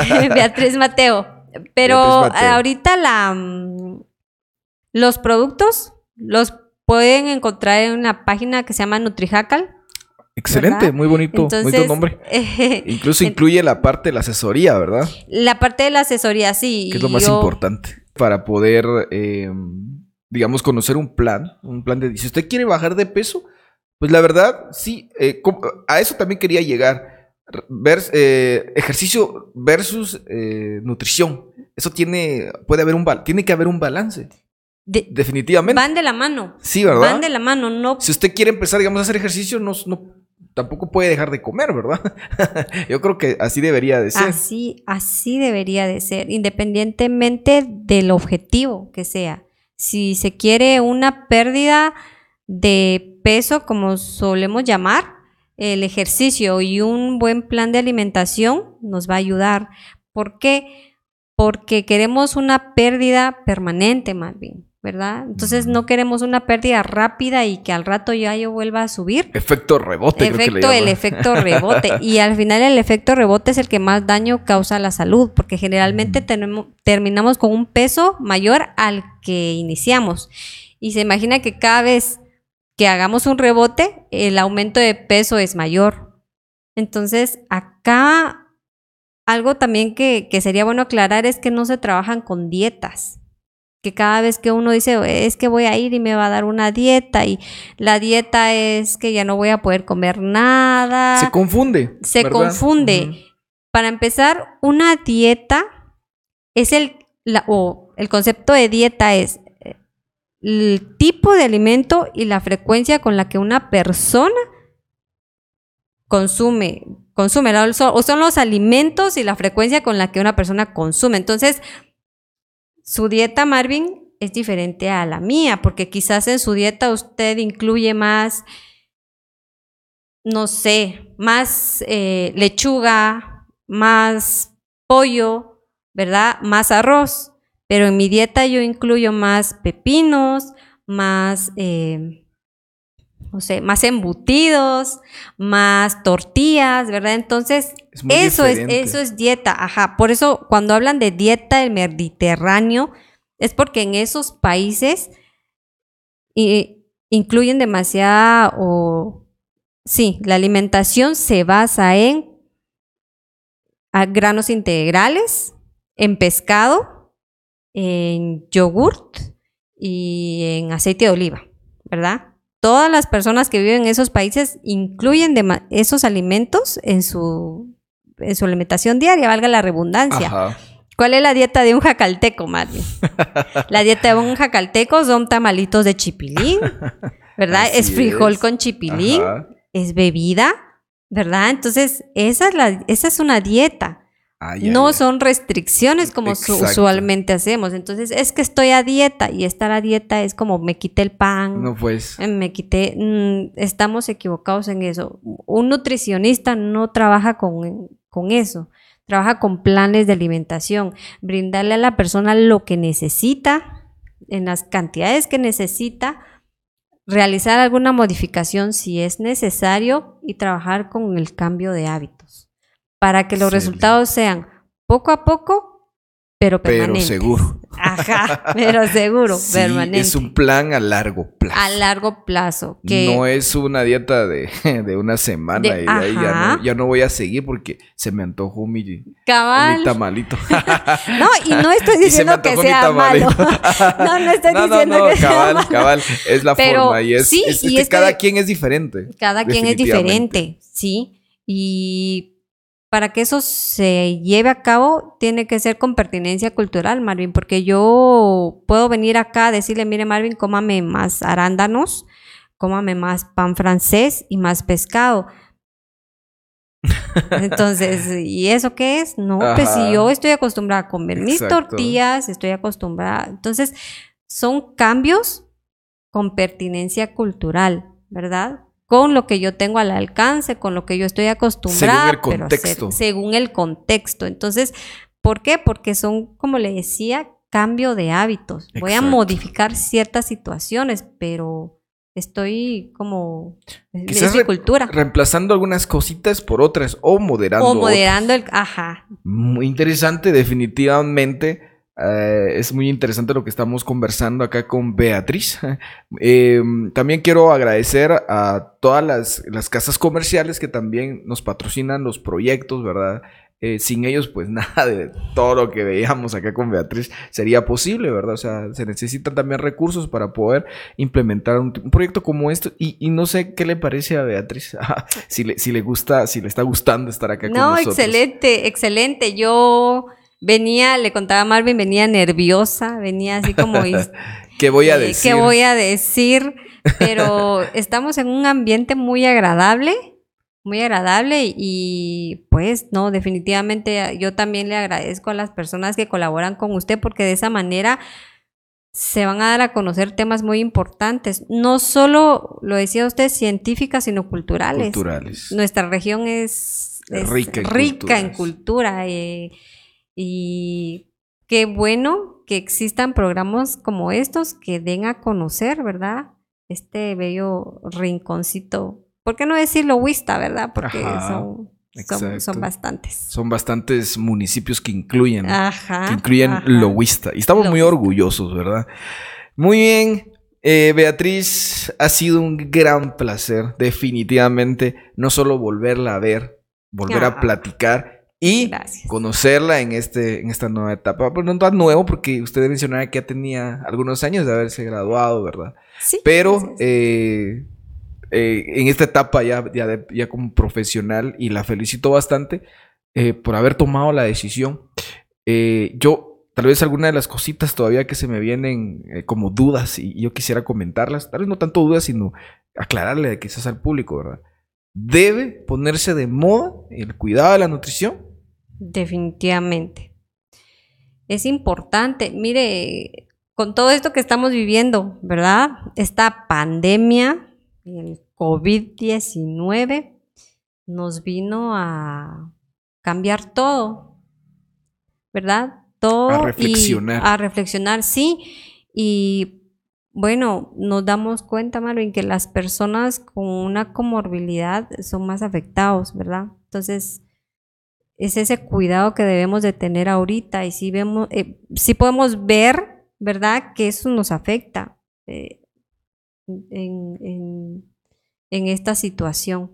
Sí, Beatriz Mateo. Pero ahorita la, mm, los productos los pueden encontrar en una página que se llama NutriHackal. Excelente, muy bonito, bonito nombre. Incluso incluye la parte de la asesoría, ¿verdad? La parte de la asesoría, sí. Que es lo más importante para poder, em, digamos, conocer un plan, un plan de... Si usted quiere bajar de peso, pues la verdad, sí, eh, a eso también quería llegar. Ver, eh, ejercicio versus eh, nutrición. Eso tiene, puede haber un, tiene que haber un balance. Definitivamente. Van de la mano. Sí, ¿verdad? Van de la mano, no. Si usted quiere empezar, digamos, a hacer ejercicio, no, no tampoco puede dejar de comer, ¿verdad? Yo creo que así debería de ser. Así, así debería de ser, independientemente del objetivo que sea. Si se quiere una pérdida de peso, como solemos llamar, el ejercicio y un buen plan de alimentación nos va a ayudar. ¿Por qué? Porque queremos una pérdida permanente, Malvin. ¿Verdad? Entonces no queremos una pérdida rápida y que al rato ya yo vuelva a subir. Efecto rebote. Efecto, el efecto rebote. y al final el efecto rebote es el que más daño causa a la salud, porque generalmente tenemos, terminamos con un peso mayor al que iniciamos. Y se imagina que cada vez que hagamos un rebote, el aumento de peso es mayor. Entonces, acá algo también que, que sería bueno aclarar es que no se trabajan con dietas que cada vez que uno dice, es que voy a ir y me va a dar una dieta y la dieta es que ya no voy a poder comer nada. Se confunde. Se confunde. Para empezar, una dieta es el, o el concepto de dieta es eh, el tipo de alimento y la frecuencia con la que una persona consume, consume, o son los alimentos y la frecuencia con la que una persona consume. Entonces, su dieta, Marvin, es diferente a la mía, porque quizás en su dieta usted incluye más, no sé, más eh, lechuga, más pollo, ¿verdad? Más arroz. Pero en mi dieta yo incluyo más pepinos, más, eh, no sé, más embutidos, más tortillas, ¿verdad? Entonces, eso es, eso es dieta, ajá. Por eso cuando hablan de dieta del Mediterráneo, es porque en esos países incluyen demasiada o sí, la alimentación se basa en granos integrales, en pescado, en yogurt y en aceite de oliva, ¿verdad? Todas las personas que viven en esos países incluyen esos alimentos en su en su alimentación diaria, valga la redundancia. ¿Cuál es la dieta de un jacalteco, Mario? la dieta de un jacalteco son tamalitos de chipilín, ¿verdad? es frijol con chipilín, es bebida, ¿verdad? Entonces, esa es, la, esa es una dieta. No son restricciones como usualmente hacemos. Entonces, es que estoy a dieta y estar a dieta es como me quité el pan. No pues. Me quité. Mm, estamos equivocados en eso. Un nutricionista no trabaja con, con eso. Trabaja con planes de alimentación, brindarle a la persona lo que necesita, en las cantidades que necesita, realizar alguna modificación si es necesario y trabajar con el cambio de hábitos para que los resultados sean poco a poco pero permanente. Pero seguro. Ajá, pero seguro, permanente. Es un plan a largo plazo. A largo plazo. No es una dieta de, una semana y de ahí ya no, voy a seguir porque se me antojó mi, tamalito. no, y no estoy diciendo que sea malo. no, no estoy diciendo que sea malo. Cabal, es la forma y es, que cada quien es diferente. Cada quien es diferente, sí. Y para que eso se lleve a cabo, tiene que ser con pertinencia cultural, Marvin, porque yo puedo venir acá a decirle, mire, Marvin, cómame más arándanos, cómame más pan francés y más pescado. Entonces, ¿y eso qué es? No, pues si yo estoy acostumbrada a comer mis tortillas, estoy acostumbrada. Entonces, son cambios con pertinencia cultural, ¿verdad? Con lo que yo tengo al alcance, con lo que yo estoy acostumbrada. Según el contexto. según el contexto. Entonces, ¿por qué? Porque son, como le decía, cambio de hábitos. Voy a modificar ciertas situaciones, pero estoy como Quizás mi cultura. reemplazando algunas cositas por otras o moderando. O moderando el, ajá. Muy interesante, definitivamente. Eh, es muy interesante lo que estamos conversando acá con Beatriz. Em, también quiero agradecer a todas las, casas comerciales que también nos patrocinan los proyectos, ¿verdad? Eh, sin ellos, pues nada de todo lo que veíamos acá con Beatriz sería posible, ¿verdad? O sea, se necesitan también recursos para poder implementar un, proyecto como esto. Y, no sé qué le parece a Beatriz, si, le, si le gusta, si le está gustando estar acá con nosotros. No, excelente, excelente. Yo venía, le contaba a Marvin, venía nerviosa, venía así como... ¿Qué voy a decir? ¿Qué voy a decir? Pero estamos en un ambiente muy agradable, muy agradable y pues no, definitivamente yo también le agradezco a las personas que colaboran con usted porque de esa manera se van a dar a conocer temas muy importantes, no solo, lo decía usted, científicas, sino culturales. Culturales. Nuestra región es, rica, en, cultura. Eh, y qué bueno que existan programas como estos que den a conocer, ¿verdad? Este bello rinconcito. ¿Por qué no decirlo Huista, verdad? Porque son, son, bastantes. Son bastantes municipios que incluyen, que incluyen Lohuista. Y estamos muy orgullosos, ¿verdad? Muy bien. Eh, Beatriz, ha sido un gran placer, definitivamente, no solo volverla a ver, volver a platicar y conocerla en, este, en esta nueva etapa. Pues no tan nuevo, porque usted mencionaba que ya tenía algunos años de haberse graduado, ¿verdad? Sí. Pero eh, eh, en esta etapa ya, ya, como profesional, y la felicito bastante por haber tomado la decisión. yo tal vez alguna de las cositas todavía que se me vienen eh, como dudas y, yo quisiera comentarlas, tal vez no tanto dudas, sino aclararle quizás al público, ¿verdad? ¿Debe ponerse de moda el cuidado de la nutrición? Definitivamente. Es importante, mire, con todo esto que estamos viviendo, ¿verdad? Esta pandemia, el COVID-19, nos vino a cambiar todo, ¿verdad? a reflexionar. a reflexionar, sí. Y bueno, nos damos cuenta, Marvin, que las personas con una comorbilidad son más afectados, ¿verdad? Entonces, es ese cuidado que debemos de tener ahorita y si vemos, eh, si podemos ver, ¿verdad? Que eso nos afecta eh, en, esta situación.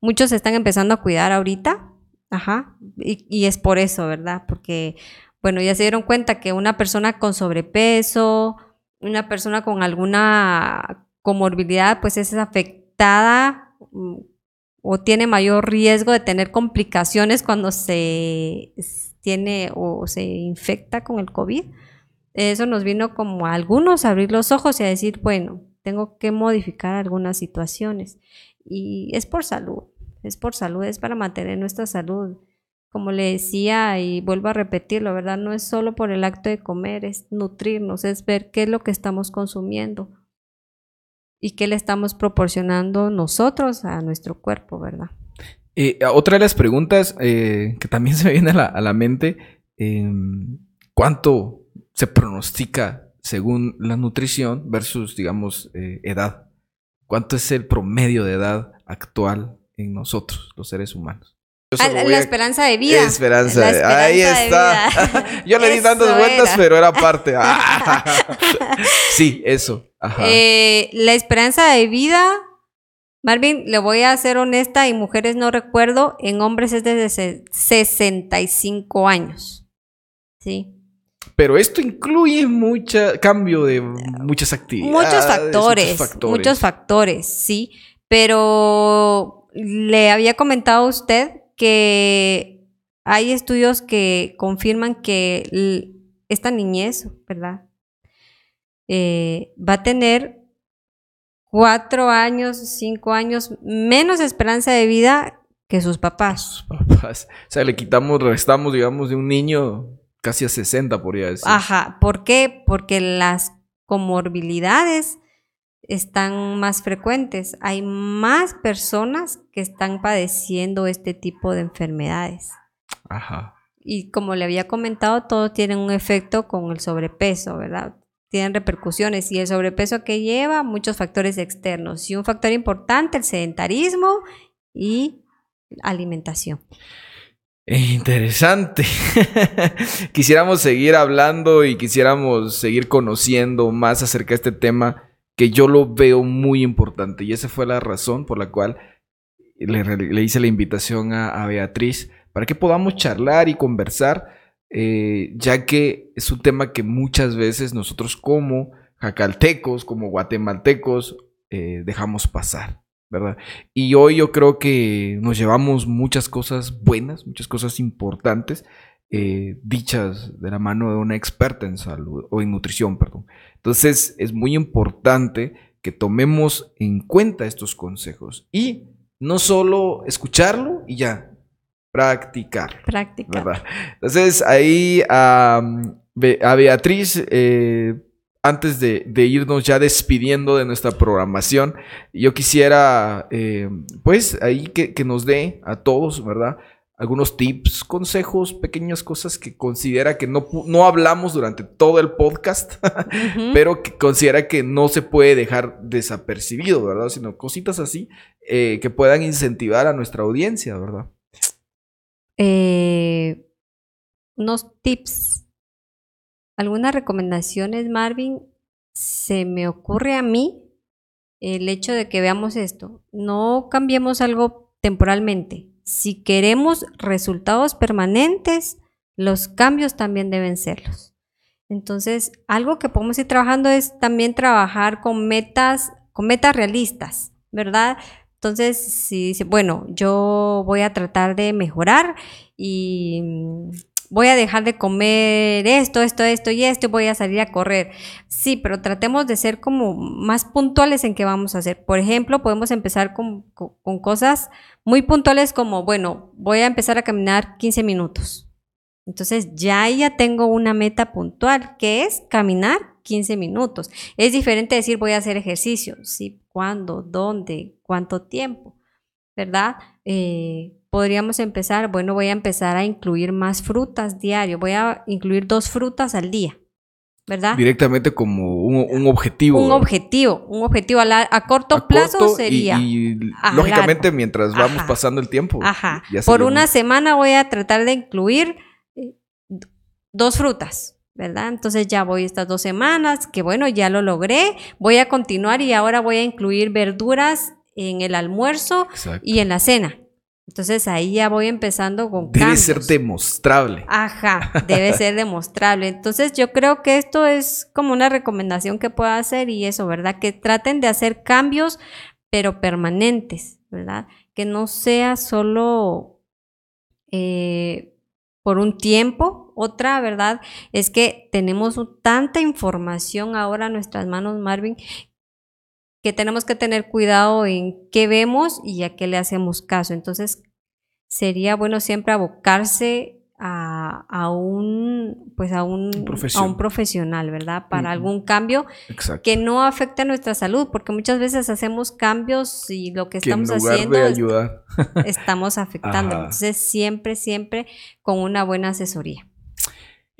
Muchos están empezando a cuidar ahorita, ajá, y, y es por eso, ¿verdad? Porque bueno, ya se dieron cuenta que una persona con sobrepeso, una persona con alguna comorbilidad, pues es afectada mm, o tiene mayor riesgo de tener complicaciones cuando se tiene o se infecta con el COVID. Eso nos vino como a algunos a abrir los ojos y a decir, bueno, tengo que modificar algunas situaciones. Y es por salud, es por salud, es para mantener nuestra salud como le decía y vuelvo a repetirlo, ¿verdad? No es solo por el acto de comer, es nutrirnos, es ver qué es lo que estamos consumiendo y qué le estamos proporcionando nosotros a nuestro cuerpo, ¿verdad? Eh, otra de las preguntas eh, que también se me viene a la, mente, em, ¿cuánto se pronostica según la nutrición versus, digamos, eh, edad? ¿Cuánto es el promedio de edad actual en nosotros, los seres humanos? La, esperanza de vida. Esperanza, ahí está. Yo le di tantas vueltas, pero era parte. sí, eso. Eh, la esperanza de vida, Marvin, le voy a ser honesta, y mujeres no recuerdo, en hombres es desde 65 años. Sí. Pero esto incluye mucho cambio de muchas actividades. Muchos factores, muchos factores. Muchos factores, sí. Pero le había comentado a usted que hay estudios que confirman que esta niñez, ¿verdad? Eh, va a tener cuatro años, cinco años menos esperanza de vida que sus papás. Sus papás. O sea, le quitamos, restamos, digamos, de un niño casi a 60, podría decir. Ajá. ¿Por qué? Porque las comorbilidades están más frecuentes. Hay más personas que están padeciendo este tipo de enfermedades. Ajá. Y como le había comentado, todos tienen un efecto con el sobrepeso, ¿verdad? Tienen repercusiones y el sobrepeso que lleva muchos factores externos y un factor importante, el sedentarismo y alimentación. Interesante. quisiéramos seguir hablando y quisiéramos seguir conociendo más acerca de este tema que yo lo veo muy importante y esa fue la razón por la cual le, hice la invitación a, Beatriz para que podamos charlar y conversar, eh, ya que es un tema que muchas veces nosotros como jacaltecos, como guatemaltecos, eh, dejamos pasar. ¿verdad? Y hoy yo creo que nos llevamos muchas cosas buenas, muchas cosas importantes, eh, dichas de la mano de una experta en salud o en nutrición, perdón. Entonces es muy importante que tomemos en cuenta estos consejos y no solo escucharlo y ya, practicar. Practicar. Entonces ahí a, Beatriz, eh, antes de, irnos ya despidiendo de nuestra programación, yo quisiera, eh, pues ahí que, que, nos dé a todos, ¿verdad? Algunos tips, consejos, pequeñas cosas que considera que no, no hablamos durante todo el podcast, pero que considera que no se puede dejar desapercibido, ¿verdad? Sino cositas así eh, que puedan incentivar a nuestra audiencia, ¿verdad? Eh, unos tips, algunas recomendaciones, Marvin, se me ocurre a mí el hecho de que veamos esto. No cambiemos algo temporalmente si queremos resultados permanentes, los cambios también deben serlos. Entonces, algo que podemos ir trabajando es también trabajar con metas, con metas realistas, ¿verdad? Entonces, si bueno, yo voy a tratar de mejorar y voy a dejar de comer esto, esto, esto y esto voy a salir a correr. Sí, pero tratemos de ser como más puntuales en qué vamos a hacer. Por ejemplo, podemos empezar con, cosas muy puntuales como, bueno, voy a empezar a caminar 15 minutos. Entonces ya ya tengo una meta puntual, que es caminar 15 minutos. Es diferente decir voy a hacer ejercicio, sí, cuándo, dónde, cuánto tiempo, ¿verdad? Eh, podríamos empezar, bueno, voy a empezar a incluir más frutas diario, voy a incluir dos frutas al día, ¿verdad? Directamente como un, objetivo. Un objetivo, un objetivo a, corto plazo sería. Y, lógicamente mientras vamos pasando el tiempo. Ajá. Por una semana voy a tratar de incluir eh, dos frutas. ¿verdad? Entonces ya voy estas dos semanas, que bueno, ya lo logré, voy a continuar y ahora voy a incluir verduras en el almuerzo y en la cena. Entonces ahí ya voy empezando con Debe ser demostrable. Ajá, debe ser demostrable. Entonces yo creo que esto es como una recomendación que puedo hacer y eso, ¿verdad? Que traten de hacer cambios, pero permanentes, ¿verdad? Que no sea solo eh, por un tiempo. Otra, ¿verdad? Es que tenemos tanta información ahora en nuestras manos, Marvin, que tenemos que tener cuidado en qué vemos y a qué le hacemos caso. Entonces, sería bueno siempre abocarse a, un pues a un, a un profesional, ¿verdad? Para algún cambio que no afecte a nuestra salud, porque muchas veces hacemos cambios y lo que, estamos haciendo estamos afectando. Entonces, siempre, siempre con una buena asesoría.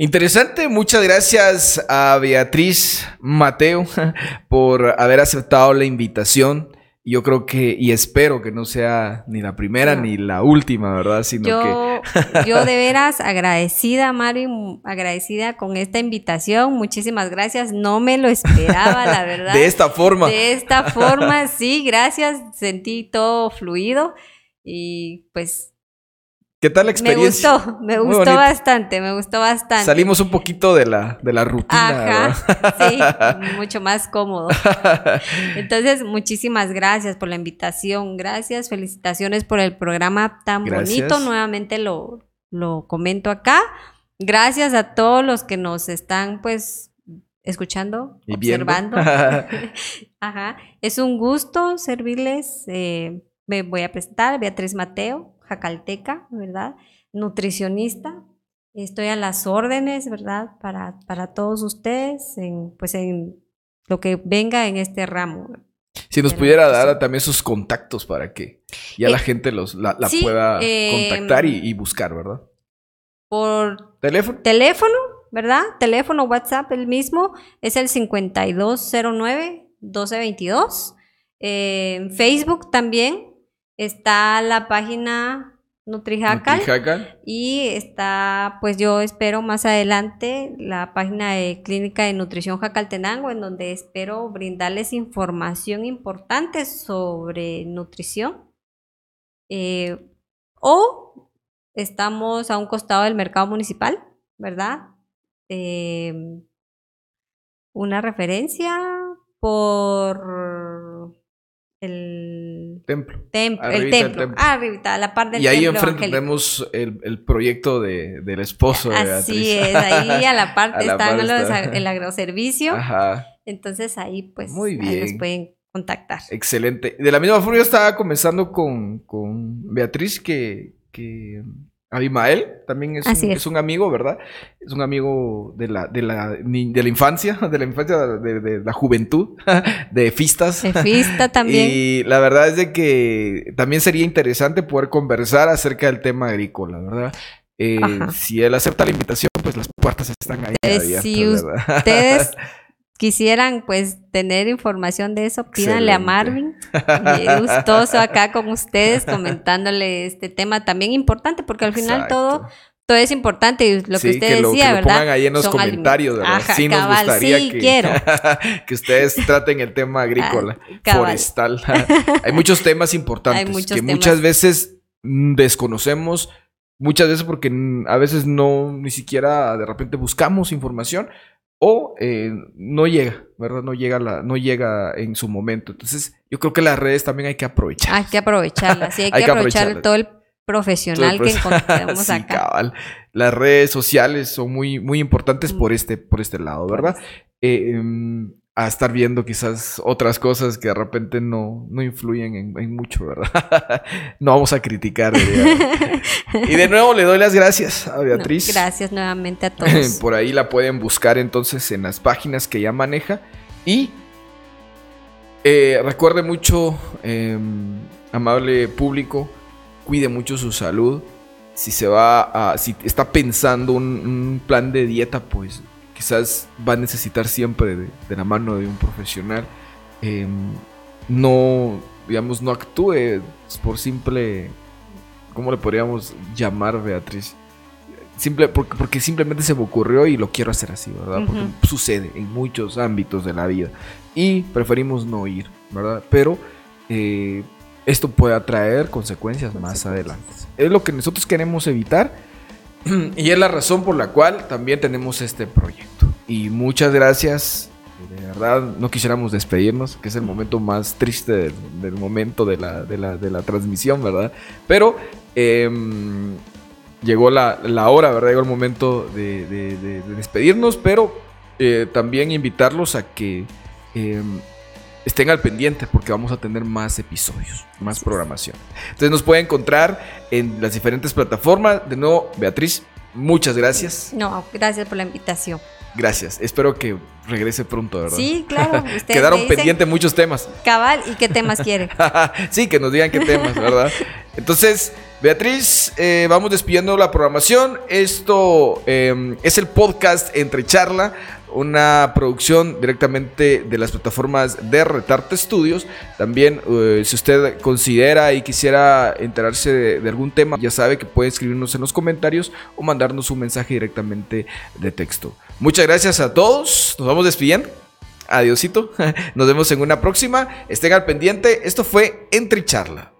Interesante, muchas gracias a Beatriz Mateo por haber aceptado la invitación. Yo creo que, y espero que no sea ni la primera ni la última, ¿verdad? Sino yo, yo de veras agradecida, Mari, agradecida con esta invitación. Muchísimas gracias. No me lo esperaba, la verdad. de esta forma. De esta forma, sí, gracias. Sentí todo fluido y pues ¿Qué tal la experiencia? Me gustó, me gustó bastante, me gustó bastante. Salimos un poquito de la, de la rutina. Ajá, sí, mucho más cómodo. Entonces, muchísimas gracias por la invitación, gracias, felicitaciones por el programa tan bonito, nuevamente lo, lo comento acá. Gracias a todos los que nos están, pues, escuchando, observando. Ajá, es un gusto servirles. Eh, me voy a presentar, Beatriz Mateo jacalteca, ¿verdad? Nutricionista. Estoy a las órdenes, ¿verdad? Para, para todos ustedes, en, pues en lo que venga en este ramo. Si nos pudiera dar también sus contactos para que ya la eh, gente los, la, pueda em, contactar y, buscar, ¿verdad? Por teléfono. Teléfono, ¿verdad? Teléfono, WhatsApp, el mismo, es el 5209-1222. en Facebook también, Está la página NutriHackal. Y está, pues yo espero más adelante, la página de Clínica de Nutrición Jacaltenango, en donde espero brindarles información importante sobre nutrición. Eh, o estamos a un costado del mercado municipal, ¿verdad? Eh, una referencia por el templo. el templo. Ah, arribita, la parte del Y ahí enfrente vemos el, proyecto de, del esposo Así es, ahí a la parte está el agroservicio. Ajá. Entonces ahí pues Muy bien. nos pueden contactar. Excelente. De la misma forma yo estaba comenzando con, Beatriz que, Abimael también es un, Así es. es un amigo, ¿verdad? Es un amigo de la, de la, de la infancia, de la infancia, de, de la juventud, de Fistas. Cefista también. Y la verdad es de que también sería interesante poder conversar acerca del tema agrícola, ¿verdad? Eh, si él acepta la invitación, pues las puertas están ahí Eh, si ¿verdad? Ustedes quisieran pues tener información de eso, pídanle a. Marvin. Gustoso acá con ustedes comentándole este tema también importante, porque al final Exacto. todo, todo es importante y lo Sí, que usted que lo, decía, que lo ¿verdad? pongan ahí en los Son comentarios, ¿verdad? Ajá, sí nos cabal, gustaría sí que, quiero. que ustedes traten el tema agrícola, Ah, cabal. forestal. Hay muchos temas importantes muchos que temas. muchas veces mm, desconocemos, muchas veces porque a veces no ni siquiera de repente buscamos información o eh, no llega, ¿verdad? No llega la, no llega en su momento. Entonces, yo creo que las redes también hay que aprovechar. Hay que aprovecharla, sí, hay, Hay que aprovechar todo el profesional que encontramos Sí, acá. cabal. Las redes sociales son muy, muy importantes por este, por este lado, ¿verdad? Eh, em, a estar viendo quizás otras cosas que de repente no, no influyen en, en mucho, ¿verdad? no vamos a criticar. y de nuevo le doy las gracias a No, Beatriz. gracias nuevamente a todos. Por ahí la pueden buscar entonces en las páginas que ella maneja. Y eh, recuerde mucho, eh, amable público, cuide mucho su salud. Si se va a, si está pensando un, un plan de dieta, pues quizás va a necesitar siempre de, de la mano de un profesional. Eh, no, digamos, no actúe por simple, ¿cómo le podríamos llamar, Beatriz? Simple, porque, porque simplemente se me ocurrió y lo quiero hacer así, ¿verdad? Porque Ujú. sucede en muchos ámbitos de la vida. Y preferimos no ir, ¿verdad? Pero eh, esto puede atraer consecuencias más adelante. Es lo que nosotros queremos evitar. Y es la razón por la cual también tenemos este proyecto. Y muchas gracias. De verdad, no quisiéramos despedirnos, que es el momento más triste del, momento de la, de, la, de la transmisión, ¿verdad? Pero em, llegó la, la hora, ¿verdad? Llegó el momento de despedirnos, pero eh, también invitarlos a que em, estén al pendiente porque vamos a tener más episodios, más programación. Entonces nos pueden encontrar en las diferentes plataformas. De nuevo, Beatriz, muchas gracias. No, gracias por la invitación. Gracias. Espero que regrese pronto, ¿verdad? Sí, claro. Quedaron pendientes muchos temas. Cabal, ¿y qué temas quieren? sí, que nos digan qué temas, ¿verdad? Entonces, Beatriz, eh, vamos despidiendo la programación. Esto eh, es el podcast Entre Charla, una producción directamente de las plataformas de Retarte Studios. También, eh, si usted considera y quisiera enterarse de, algún tema, ya sabe que puede escribirnos en los comentarios o mandarnos un mensaje directamente de texto. Muchas gracias a todos. Nos vamos despidiendo. Adiosito. Nos vemos en una próxima. Estén al pendiente. Esto fue Entre Charla.